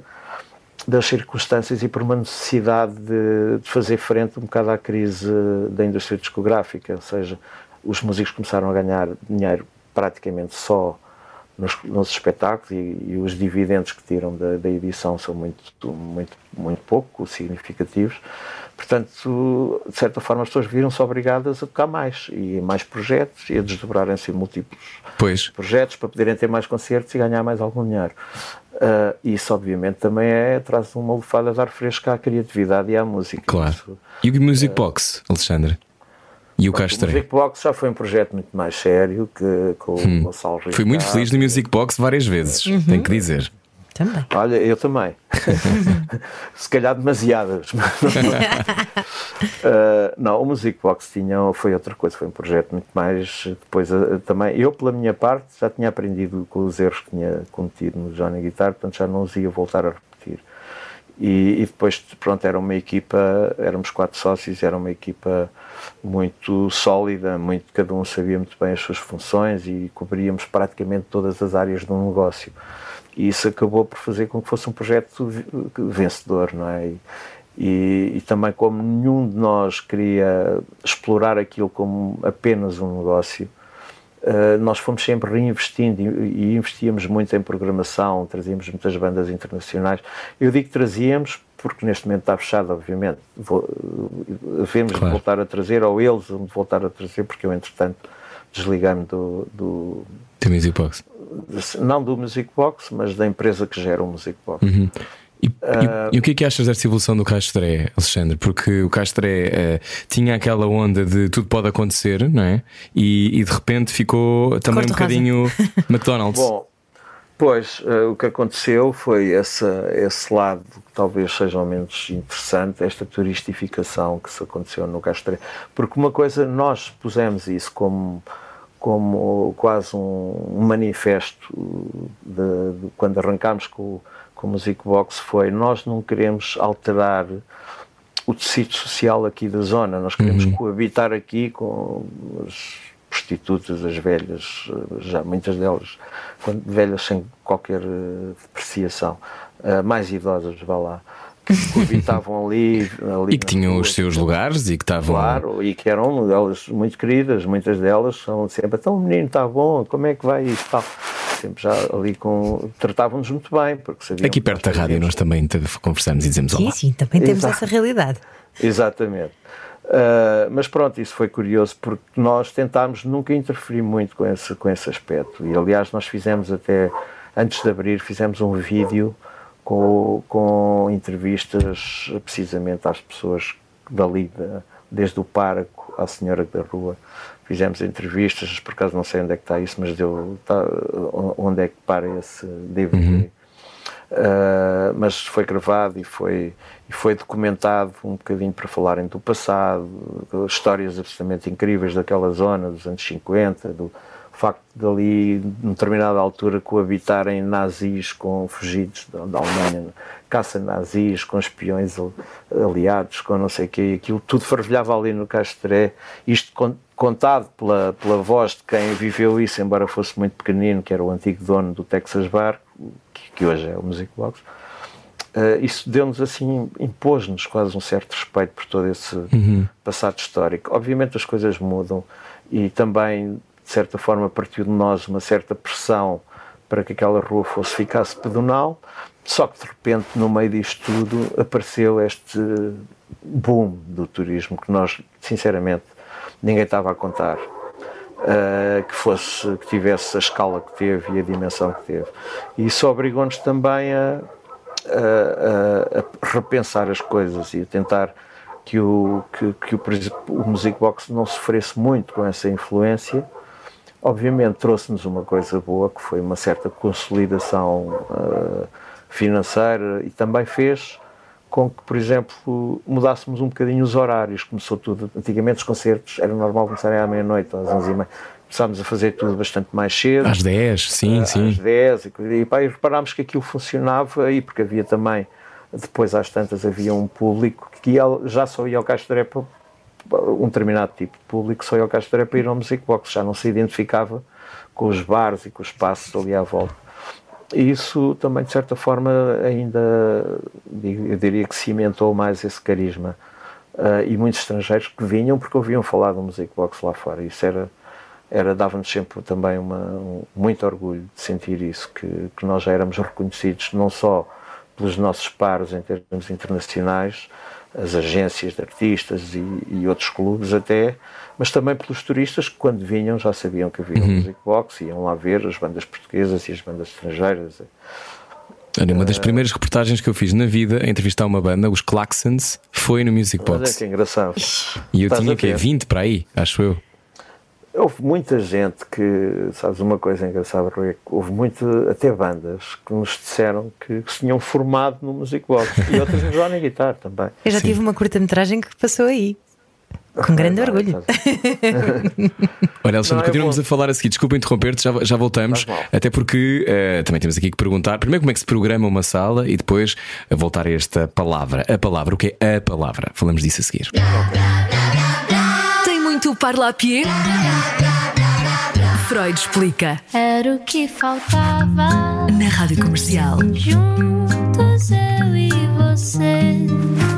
das circunstâncias e por uma necessidade de, de, fazer frente um bocado à crise da indústria discográfica, ou seja, os músicos começaram a ganhar dinheiro praticamente só nos, nos espetáculos e, e, os dividendos que tiram da, da, edição são muito, muito, muito pouco significativos. Portanto, de certa forma, as pessoas viram-se obrigadas a tocar mais e mais projetos e a desdobrarem-se em múltiplos pois. projetos para poderem ter mais concertos e ganhar mais algum dinheiro. Uh, isso, obviamente, também é, traz uma lufada de ar fresco à criatividade e à música. Claro. Isso, e o Music uh, Box, Alexandre? E o Castro? O Music Box já foi um projeto muito mais sério que com hum. o Gonçalo Ricardo. Fui muito feliz no Music Box várias vezes, uhum. tenho que dizer. Também. Olha, eu também. Se calhar demasiadas. uh, não, o Music Box tinha, foi outra coisa, foi um projeto muito mais. Depois uh, também, eu, pela minha parte, já tinha aprendido com os erros que tinha cometido no Johnny Guitar, portanto já não os ia voltar a repetir. E, e, depois, pronto, era uma equipa, éramos quatro sócios, era uma equipa muito sólida, muito, cada um sabia muito bem as suas funções e cobríamos praticamente todas as áreas de um negócio. E isso acabou por fazer com que fosse um projeto vencedor, não é? E, e, e, também como nenhum de nós queria explorar aquilo como apenas um negócio, uh, nós fomos sempre reinvestindo e, investíamos muito em programação, trazíamos muitas bandas internacionais. Eu digo que trazíamos porque neste momento está fechado, obviamente. Devemos claro. voltar a trazer, ou eles vão voltar a trazer, porque eu, entretanto, desliguei-me do, do, do Music Box não do Music Box, mas da empresa que gera o Music Box. Uhum. E, uh, e, e, o que é que achas dessa evolução do Castré, Alexandre? Porque o Castré uh, tinha aquela onda de tudo pode acontecer, não é? E, e de repente ficou também um bocadinho McDonald's. Bom, pois uh, o que aconteceu foi essa, esse lado que talvez seja ao menos interessante, esta turistificação que se aconteceu no Castré. Porque uma coisa, nós pusemos isso como como quase um, manifesto de, de, quando arrancámos com, com o Music Box foi nós não queremos alterar o tecido social aqui da zona, nós queremos uhum. coabitar aqui com as prostitutas, as velhas, já muitas delas velhas sem qualquer eh, depreciação, uh, mais idosas, vá lá habitavam ali, ali. E que tinham os seus lugares e que estavam. Claro, e que eram delas muito queridas, muitas delas são sempre, então o menino está bom, como é que vai e tal. Sempre já ali com. Tratavam-nos muito bem, porque sabiam. Aqui perto da rádio nós também conversamos e dizemos olá. Sim, sim, também temos Exato. essa realidade. Exatamente. Uh, mas pronto, isso foi curioso porque nós tentámos nunca interferir muito com esse, com esse aspecto. E aliás, nós fizemos até, antes de abrir, fizemos um vídeo com, com entrevistas precisamente às pessoas dali, desde o parco à senhora da rua. Fizemos entrevistas, por acaso não sei onde é que está isso, mas deu, tá, onde é que para esse DVD. Uhum. Uh, mas foi gravado e foi, e foi documentado um bocadinho para falarem do passado, histórias absolutamente incríveis daquela zona dos anos 50, do, facto de ali, numa determinada altura, coabitarem nazis com fugidos da, da Alemanha, caça nazis com espiões aliados, com não sei o quê, aquilo tudo fervilhava ali no Castré, isto contado pela, pela voz de quem viveu isso, embora fosse muito pequenino, que era o antigo dono do Texas Bar, que, que hoje é o Music Box, uh, isso deu-nos assim, impôs-nos quase um certo respeito por todo esse uhum. passado histórico. Obviamente as coisas mudam e também, de certa forma, partiu de nós uma certa pressão para que aquela rua fosse ficasse pedonal, só que de repente, no meio disto tudo, apareceu este boom do turismo que nós, sinceramente, ninguém estava a contar. Uh, que fosse que tivesse a escala que teve e a dimensão que teve e isso obrigou-nos também a, a, a, repensar as coisas e a tentar que o que, que o, o Music Box não sofresse muito com essa influência obviamente trouxe-nos uma coisa boa que foi uma certa consolidação uh, financeira e também fez com que, por exemplo, mudássemos um bocadinho os horários. Começou tudo. Antigamente os concertos era normal começarem à meia-noite, às 11h30. Começámos a fazer tudo bastante mais cedo. Às 10, sim, às sim. Às 10, e, e, pá, e reparámos que aquilo funcionava aí, porque havia também, depois às tantas, havia um público que já só ia ao Castoré para um determinado tipo de público, só ia ao Castoré para ir ao Music Box, já não se identificava com os bares e com os espaços ali à volta. E isso também, de certa forma, ainda, eu diria que cimentou mais esse carisma. Uh, e muitos estrangeiros que vinham porque ouviam falar do Music Box lá fora. Isso era, era dava-nos sempre também uma, um, muito orgulho de sentir isso, que, que nós já éramos reconhecidos não só pelos nossos pares em termos internacionais, as agências de artistas e, e, outros clubes até, mas também pelos turistas que quando vinham já sabiam que havia uhum. um music box, iam lá ver as bandas portuguesas e as bandas estrangeiras. Olha, uma das primeiras reportagens que eu fiz na vida a entrevistar uma banda, os Claxons, foi no Music Box. Olha que engraçado. E eu Estás tinha que 20 para aí, acho eu. Houve muita gente que, sabes, uma coisa engraçada, Rui, houve muito, até bandas que nos disseram que, que se tinham formado no Music Box e outras no Johnny Guitar também. Eu já Sim. tive uma curta-metragem que passou aí. Com grande ah, orgulho. Olha, Alexandre, é continuamos a falar a seguir. Desculpa interromper-te, já, já voltamos. Até porque uh, também temos aqui que perguntar primeiro como é que se programa uma sala e depois a voltar a esta palavra. A palavra, o que é a palavra? Falamos disso a seguir. Tem muito parlapier? Freud explica. Era o que faltava na rádio comercial. Juntos eu e você.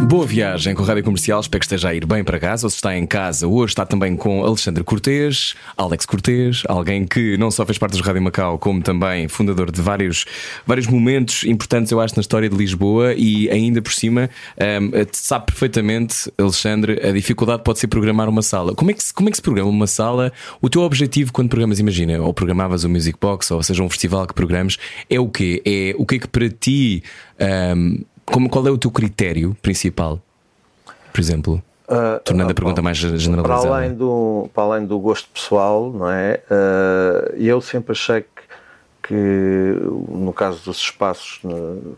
Boa viagem com a Rádio Comercial, espero que esteja a ir bem para casa ou se está em casa. Hoje está também com Alexandre Cortês, Alex Cortês, alguém que não só fez parte do Rádio Macau, como também fundador de vários, vários momentos importantes, eu acho, na história de Lisboa e ainda por cima um, sabe perfeitamente, Alexandre, a dificuldade pode ser programar uma sala. Como é, que se, como é que se programa uma sala? O teu objetivo quando programas, imagina, ou programavas o Music Box, ou seja, um festival que programas, é o quê? É o que é que para ti. Um, como, qual é o teu critério principal? Por exemplo, uh, tornando uh, a pergunta mais generalizada. Para além, do, para além do gosto pessoal, não é? Uh, eu sempre achei que, que, no caso dos espaços,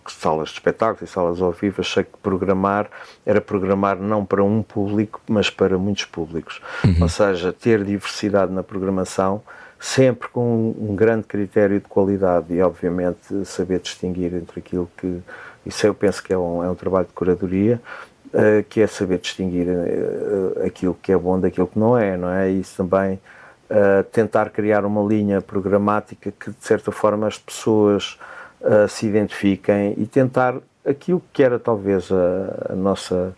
salas de espetáculos e salas ao vivo, achei que programar era programar não para um público, mas para muitos públicos. Uhum. Ou seja, ter diversidade na programação sempre com um grande critério de qualidade e, obviamente, saber distinguir entre aquilo que isso eu penso que é um, é um trabalho de curadoria, uh, que é saber distinguir uh, aquilo que é bom daquilo que não é, não é? Isso também uh, tentar criar uma linha programática que, de certa forma, as pessoas se identifiquem e tentar aquilo que era talvez a, a nossa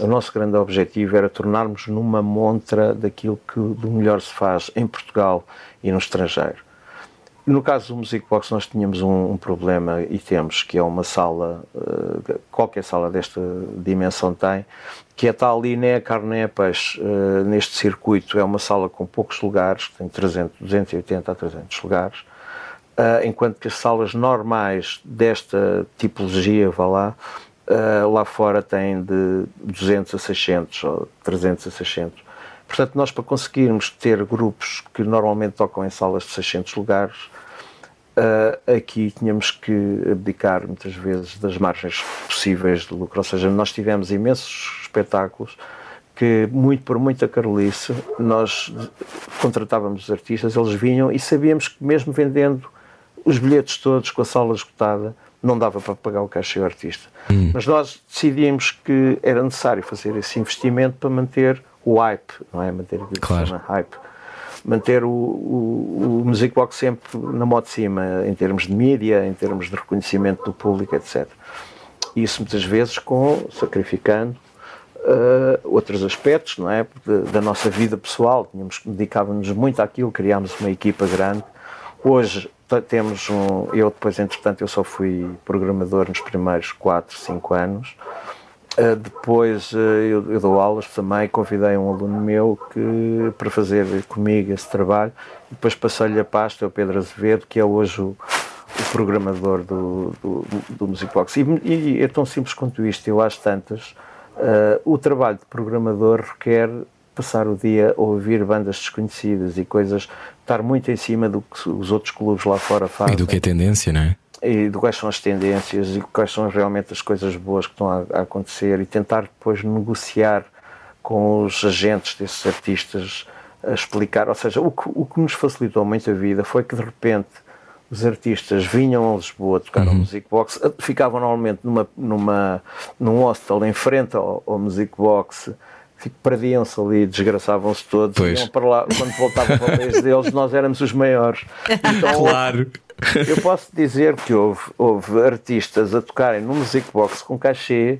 o nosso grande objetivo era tornarmos numa montra daquilo que do melhor se faz em Portugal e no estrangeiro. No caso do Music Box, nós tínhamos um, um problema e temos, que é uma sala, uh, qualquer sala desta dimensão tem, que é tal ali nem a carne nem a peixe neste circuito. É uma sala com poucos lugares, tem 300, 280 a 300 lugares, uh, enquanto que as salas normais desta tipologia, vá lá, lá fora têm de 200 a 600 ou 300 a 600. Portanto, nós para conseguirmos ter grupos que normalmente tocam em salas de 600 lugares, uh, aqui tínhamos que abdicar muitas vezes das margens possíveis de lucro. Ou seja, nós tivemos imensos espetáculos que muito por muita carolice nós contratávamos os artistas, eles vinham e sabíamos que mesmo vendendo os bilhetes todos com a sala esgotada, não dava para pagar o cachê ao artista. Hum. Mas nós decidimos que era necessário fazer esse investimento para manter o hype, não é? Manter aquilo claro. chama hype. Manter o, o, o Music Box sempre na moto de cima, em termos de mídia, em termos de reconhecimento do público, etc. Isso muitas vezes com sacrificando uh, outros aspectos, não é? Da, nossa vida pessoal. Tínhamos, dedicávamos muito àquilo, criámos uma equipa grande. Hoje temos um. Eu depois, entretanto, eu só fui programador nos primeiros 4, 5 anos. Uh, depois uh, eu, eu, dou aulas também, convidei um aluno meu que, para fazer comigo esse trabalho. Depois passei-lhe a pasta, é o Pedro Azevedo, que é hoje o, o programador do, do, do Musicbox. E, e, é tão simples quanto isto, eu às tantas. Uh, o trabalho de programador requer passar o dia a ouvir bandas desconhecidas e coisas, estar muito em cima do que os outros clubes lá fora fazem. E do que é tendência, não é? E do quais são as tendências e quais são realmente as coisas boas que estão a, a acontecer e tentar depois negociar com os agentes desses artistas a explicar. Ou seja, o que, o que nos facilitou muito a vida foi que de repente os artistas vinham a Lisboa tocar uhum. ao Music Box, ficavam normalmente numa, numa, num hostel em frente ao, ao Music Box perdiam-se ali, desgraçavam-se todos, pois. iam para lá, quando voltavam para o país deles, nós éramos os maiores. Então, claro. Eu posso dizer que houve, houve artistas a tocarem no Music Box com cachê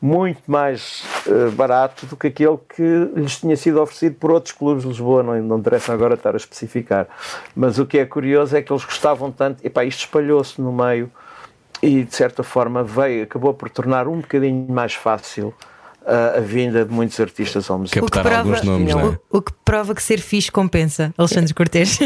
muito mais uh, barato do que aquele que lhes tinha sido oferecido por outros clubes de Lisboa, não, não interessa agora estar a especificar. Mas o que é curioso é que eles gostavam tanto, e pá, isto espalhou-se no meio e de certa forma veio, acabou por tornar um bocadinho mais fácil a, a vinda de muitos artistas ao museu. Captar prova, alguns nomes, não, é? o, o, que prova que ser fixe compensa, Alexandre Cortes.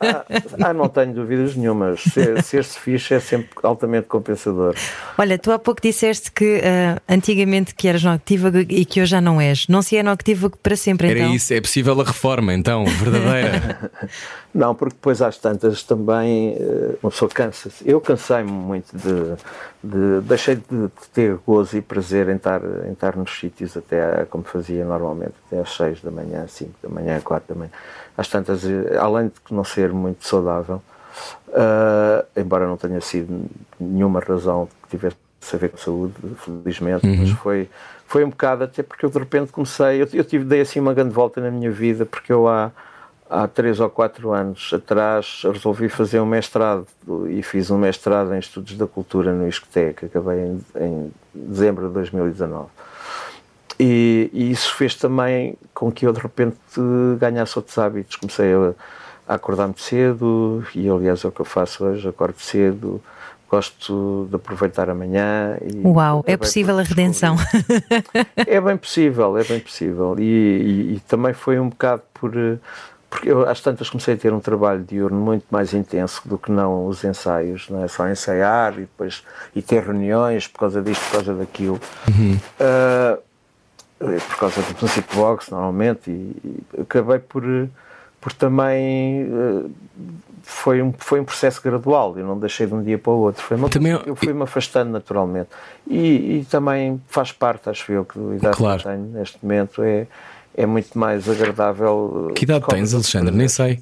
Ah, ah, não tenho dúvidas nenhumas. Ser, ser-se fixe é sempre altamente compensador. Olha, tu há pouco disseste que uh, antigamente que eras noctívago e que hoje já não és. Não se é noctívago para sempre, Era então? isso, é possível a reforma, então, verdadeira. Não, porque depois às tantas também uh, uma pessoa cansa-se. Eu cansei-me muito de, de deixei de, de, ter gozo e prazer em estar, em estar nos sítios até como fazia normalmente, até às 6 da manhã, 5 da manhã, 4 da manhã. Às tantas, eh, além de não ser muito saudável, uh, embora não tenha sido nenhuma razão que tivesse a ver com saúde, felizmente, uhum. mas foi, foi um bocado até porque eu de repente comecei, eu, eu tive, dei assim uma grande volta na minha vida, porque eu há há três ou quatro anos atrás resolvi fazer um mestrado e fiz um mestrado em Estudos da Cultura no ISCTEC, acabei em, em dezembro de 2019. E, e, isso fez também com que eu de repente ganhasse outros hábitos. Comecei a, a acordar muito cedo e aliás é o que eu faço hoje, acordo cedo, gosto de aproveitar amanhã. Uau, é possível a redenção. É bem possível, é bem possível. E, e, e, também foi um bocado por, porque eu às tantas comecei a ter um trabalho diurno muito mais intenso do que não os ensaios, não é só ensaiar e depois e ter reuniões por causa disto, por causa daquilo. Uhum. Uh, por causa do princípio box, normalmente, e, e, acabei por, por também. Uh, foi um, foi um processo gradual, eu não deixei de um dia para o outro. Foi uma também, eu, eu fui-me afastando naturalmente. E, e, também faz parte, acho eu, que do idade claro. que tenho neste momento é é muito mais agradável. Que idade tens, Alexandre? Nem sei.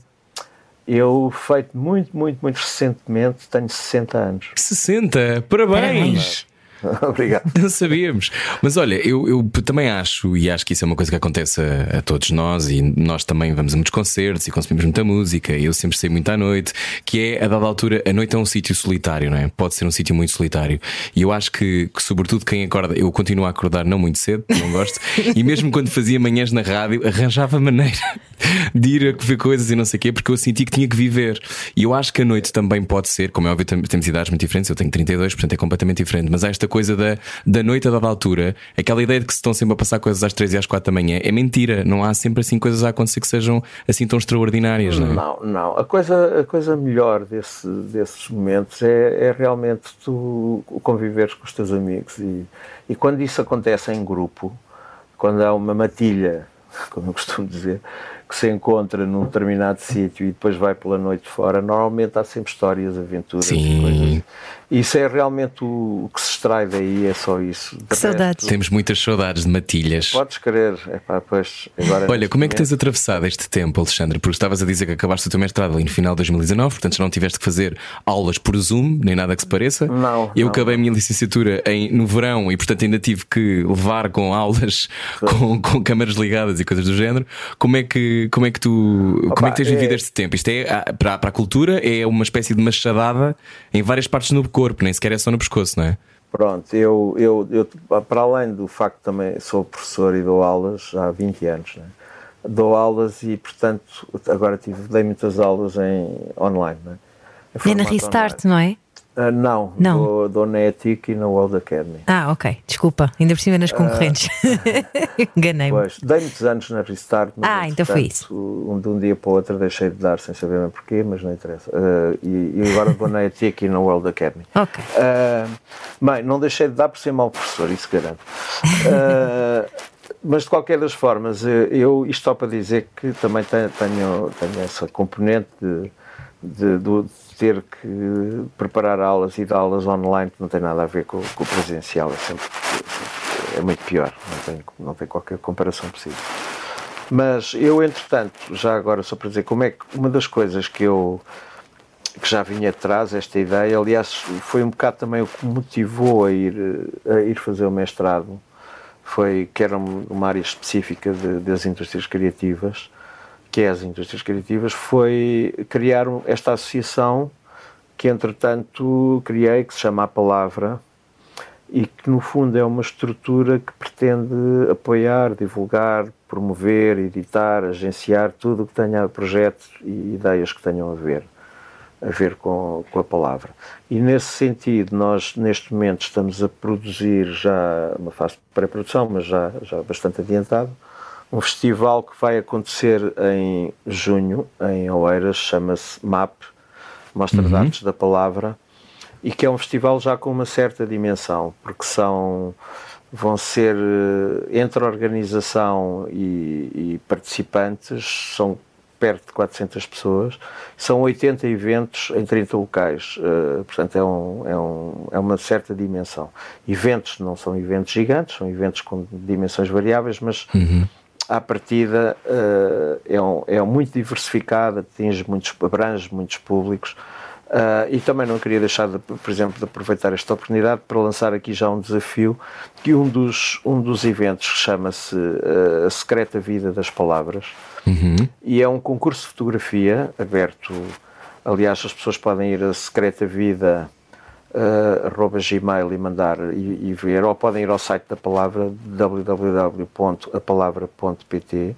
Eu, feito muito, muito, muito recentemente, tenho 60 anos. 60? Parabéns! Obrigado. Não sabíamos. Mas olha, eu, eu, também acho, e acho que isso é uma coisa que acontece a, a, todos nós, e nós também vamos a muitos concertos e consumimos muita música, e eu sempre sei muito à noite, que é a dada altura, a noite é um sítio solitário, não é? Pode ser um sítio muito solitário. E eu acho que, que, sobretudo, quem acorda, eu continuo a acordar não muito cedo, não gosto, e mesmo quando fazia manhãs na rádio, arranjava maneira de ir a ver coisas e não sei o quê, porque eu senti que tinha que viver. E eu acho que a noite também pode ser, como é óbvio, temos idades muito diferentes, eu tenho 32, portanto é completamente diferente, mas esta coisa da, da noite a dada altura, aquela ideia de que se estão sempre a passar coisas às 3 e às 4 da manhã, é mentira. Não há sempre assim coisas a acontecer que sejam assim tão extraordinárias, não é? Não, não. A coisa, a coisa melhor desse, desses momentos é, é realmente tu conviveres com os teus amigos. E, e quando isso acontece em grupo, quando há uma matilha, como eu costumo dizer, que se encontra num determinado sítio e depois vai pela noite fora, normalmente há sempre histórias, aventuras Sim. e coisas. Isso é realmente o, que se distrai daí é só isso. De Que saudades. Temos muitas saudades de matilhas. Podes querer, epá, pois, agora Olha, como é que tens atravessado este tempo, Alexandre? Porque estavas a dizer que acabaste o teu mestrado ali no final de 2019, portanto não tiveste que fazer aulas por Zoom, nem nada que se pareça. Não, Eu não. acabei a minha licenciatura em, no verão e, portanto, ainda tive que levar com aulas com, com câmaras ligadas e coisas do género. Como é que, como é que tu como é que tens é- vivido este tempo? Isto é ah, para, para a cultura é uma espécie de machadada em várias partes do corpo, nem sequer é só no pescoço, não é? Pronto, eu, eu, eu, para além do facto também sou professor e dou aulas já há 20 anos, né? dou aulas e, portanto, agora tive, dei muitas aulas em online. Né? Em É na Restart, online. não é? Ah, não, Não. Dou, dou na ETIC e na World Academy. Ah, ok. Desculpa, ainda por cima nas concorrentes. Enganei-me. Pois, dei muitos anos na Restart, mas Ah, então foi entretanto, Um, de um dia para o outro deixei de dar sem saber bem porquê, mas não interessa. Ah, e, e agora vou na ETIC e na World Academy. Ok. Ah, bem, não deixei de dar por ser mau professor, isso garanto. Ah, mas de qualquer das formas, eu, isto só para dizer que também tenho, tenho, tenho essa componente de, de- do- de ter que preparar aulas e dar aulas online que não tem nada a ver com, com o presencial, é sempre é muito pior, não tem, não tem qualquer comparação possível. Mas eu, entretanto, já agora só para dizer como é que uma das coisas que eu que já vinha atrás esta ideia, aliás, foi um bocado também o que me motivou a ir, a ir fazer o mestrado, foi que era um- uma área específica de- das indústrias criativas, que é as indústrias criativas, foi criar esta associação que, entretanto, criei, que se chama A Palavra, e que no fundo é uma estrutura que pretende apoiar, divulgar, promover, editar, agenciar tudo o que tenha projetos e ideias que tenham a ver a ver com, com a palavra. E nesse sentido, nós neste momento estamos a produzir já uma fase de pré-produção, mas já, já bastante adiantado, um festival que vai acontecer em junho, em Oeiras, chama-se MAP, Mostra de Artes da Palavra, e que é um festival já com uma certa dimensão, porque são vão ser eh, entre organização e, e participantes são perto de 400 pessoas, são 80 eventos em 30 locais, eh, portanto é, um, é, um, é uma certa dimensão. Eventos não são eventos gigantes, são eventos com dimensões variáveis, mas à partida eh, é, um, é muito diversificado, atinge muitos, abrange muitos públicos. Ah, e também não queria deixar, de, por exemplo, de aproveitar esta oportunidade para lançar aqui já um desafio que um dos, um dos eventos que chama-se ah, A Secreta Vida das Palavras e é um concurso de fotografia aberto. Aliás, as pessoas podem ir a secreta vida uh, gmail e mandar e, e ver, ou podem ir ao site da palavra www.apalavra.pt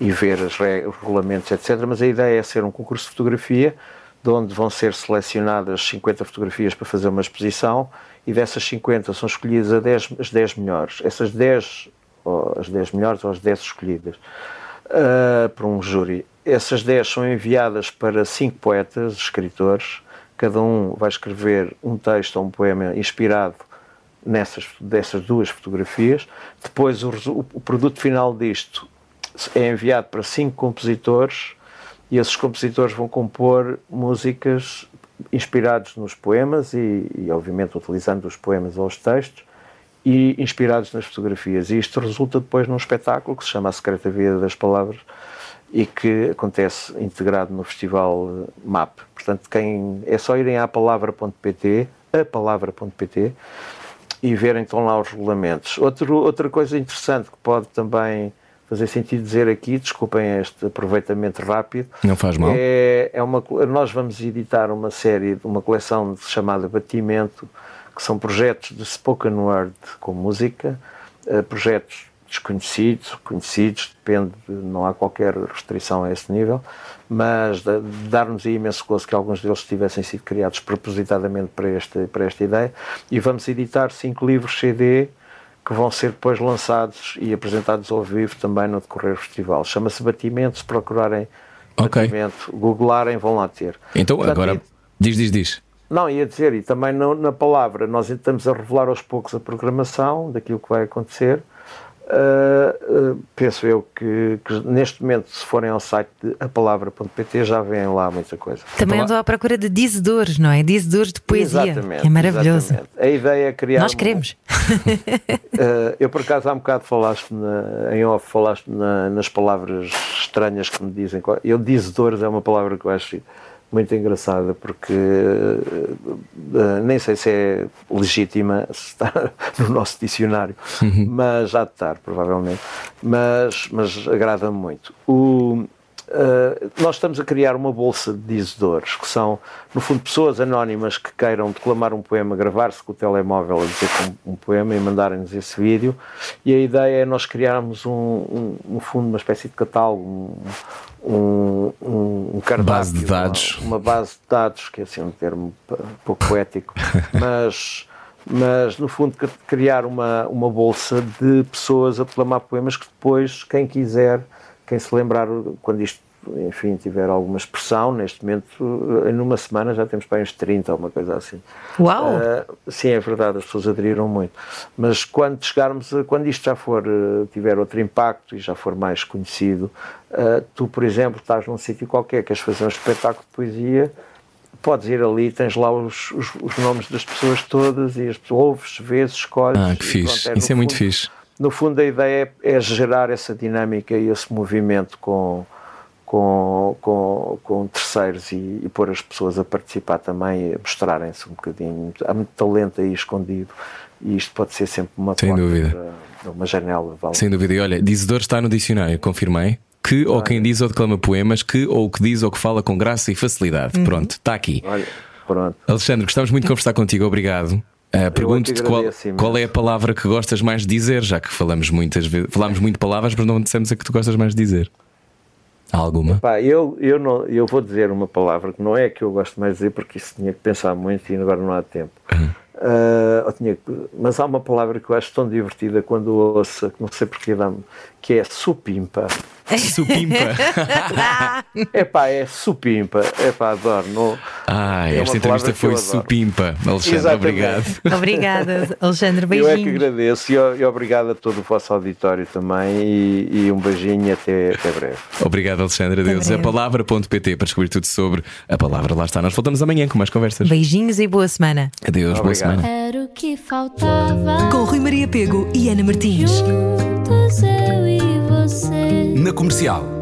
e ver as os regulamentos, etc. Mas a ideia é ser um concurso de fotografia de onde vão ser selecionadas 50 fotografias para fazer uma exposição e dessas 50 são escolhidas a 10, as 10 melhores. Essas 10, ou as 10 melhores ou as 10 escolhidas uh, por um júri. Essas 10 são enviadas para cinco poetas, escritores, cada um vai escrever um texto ou um poema inspirado nessas dessas duas fotografias. Depois o, o produto final disto é enviado para cinco compositores e esses compositores vão compor músicas inspirados nos poemas e, e obviamente utilizando os poemas ou os textos e inspirados nas fotografias. E isto resulta depois num espetáculo que se chama A Secreta Vida das Palavras e que acontece integrado no festival eh, MAP. Portanto, quem é só irem à palavra.pt, a palavra.pt e ver então lá os regulamentos. Outro, outra coisa interessante que pode também fazer sentido dizer aqui, desculpem este aproveitamento rápido, Não faz mal. é, é uma, nós vamos editar uma série, uma coleção chamada Batimento, que são projetos de spoken word com música, eh, projetos desconhecidos, conhecidos, depende, não há qualquer restrição a esse nível, mas da- dar-nos imenso gozo que alguns deles tivessem sido criados propositadamente para esta, para esta ideia, e vamos editar cinco livros CD que vão ser depois lançados e apresentados ao vivo também no decorrer do festival. Chama-se Batimento, se procurarem Ok. Batimento, googlarem, vão lá ter. Então, Portanto, agora, diz, diz, diz. não, ia dizer, e também no- na palavra, nós estamos a revelar aos poucos a programação daquilo que vai acontecer. Uh, uh, penso eu que, que, neste momento, se forem ao site de apalavra.pt, já vêm lá muita coisa. Também andou à procura de dizedores, não é? Dizedores de poesia. Exatamente. É maravilhoso. Exatamente. A ideia é criar. Nós queremos. uh, eu, por acaso, há um bocado falaste na, em off, falaste na, nas palavras estranhas que me dizem. Eu, dizedores é uma palavra que eu acho muito engraçada porque uh, nem sei se é legítima se está no nosso dicionário, uhum. mas há de estar, provavelmente. Mas, mas agrada-me muito. O, Uh, nós estamos a criar uma bolsa de dizedores, que são, no fundo, pessoas anónimas que queiram declamar um poema, gravar-se com o telemóvel a dizer um, um poema e mandarem-nos esse vídeo. E a ideia é nós criarmos, um, um, no fundo, uma espécie de catálogo, um, um, um cardápio, base de dados. Uma, uma, base de dados, que é assim um termo pouco poético, mas, mas no fundo criar uma, uma bolsa de pessoas a declamar poemas que depois, quem quiser quem se lembrar, quando isto, enfim, tiver alguma expressão, neste momento, em uma semana já temos para uns 30 ou uma coisa assim. Uau! Uh, sim, é verdade, as pessoas aderiram muito. Mas quando chegarmos, a, quando isto já for, uh, tiver outro impacto e já for mais conhecido, uh, tu, por exemplo, estás num sítio qualquer, queres fazer um espetáculo de poesia, podes ir ali, tens lá os, os, os nomes das pessoas todas e as pessoas ouves, vês, escolhes. Ah, que fixe. Pronto, é, Isso é fundo, muito fixe no fundo, a ideia é, é, gerar essa dinâmica e esse movimento com, com, com, com terceiros e, e pôr as pessoas a participar também e a mostrarem-se um bocadinho. Há muito talento aí escondido e isto pode ser sempre uma Sem dúvida. Para, uma janela. Vale. Sem dúvida. E olha, dizedor está no dicionário, confirmei. Que ou quem diz ou declama poemas, que ou que diz ou que fala com graça e facilidade. Uhum. Pronto, está aqui. Olha, pronto. Alexandre, gostamos muito de conversar contigo, obrigado. Uh, Pergunto-te qual, qual, é a palavra que gostas mais de dizer, já que falamos muitas vezes, falamos muito palavras, mas não dissemos a que tu gostas mais de dizer. Há alguma? Epá, eu, eu, não, eu vou dizer uma palavra que não é a que eu gosto mais de dizer, porque isso tinha que pensar muito e agora não há tempo. Uhum. Uh, tinha, mas há uma palavra que eu acho tão divertida quando ouço, que não sei porque dá-me, que é supimpa. Supimpa. é pá, é supimpa. É pá, adoro. Não, ah, é esta entrevista foi supimpa. Alexandre, Exatamente. obrigado. Obrigada, Alexandre. Beijinho. Eu é que agradeço e, e obrigado a todo o vosso auditório também. E, e um beijinho até, até breve. Obrigado, Alexandre. Adeus. A palavra.pt para descobrir tudo sobre a palavra. Lá está. Nós voltamos amanhã com mais conversas. Beijinhos e boa semana. Adeus, obrigado. boa semana. Era o que faltava. Com Rui Maria Pego e Ana Martins. Juntos eu e você. Na comercial.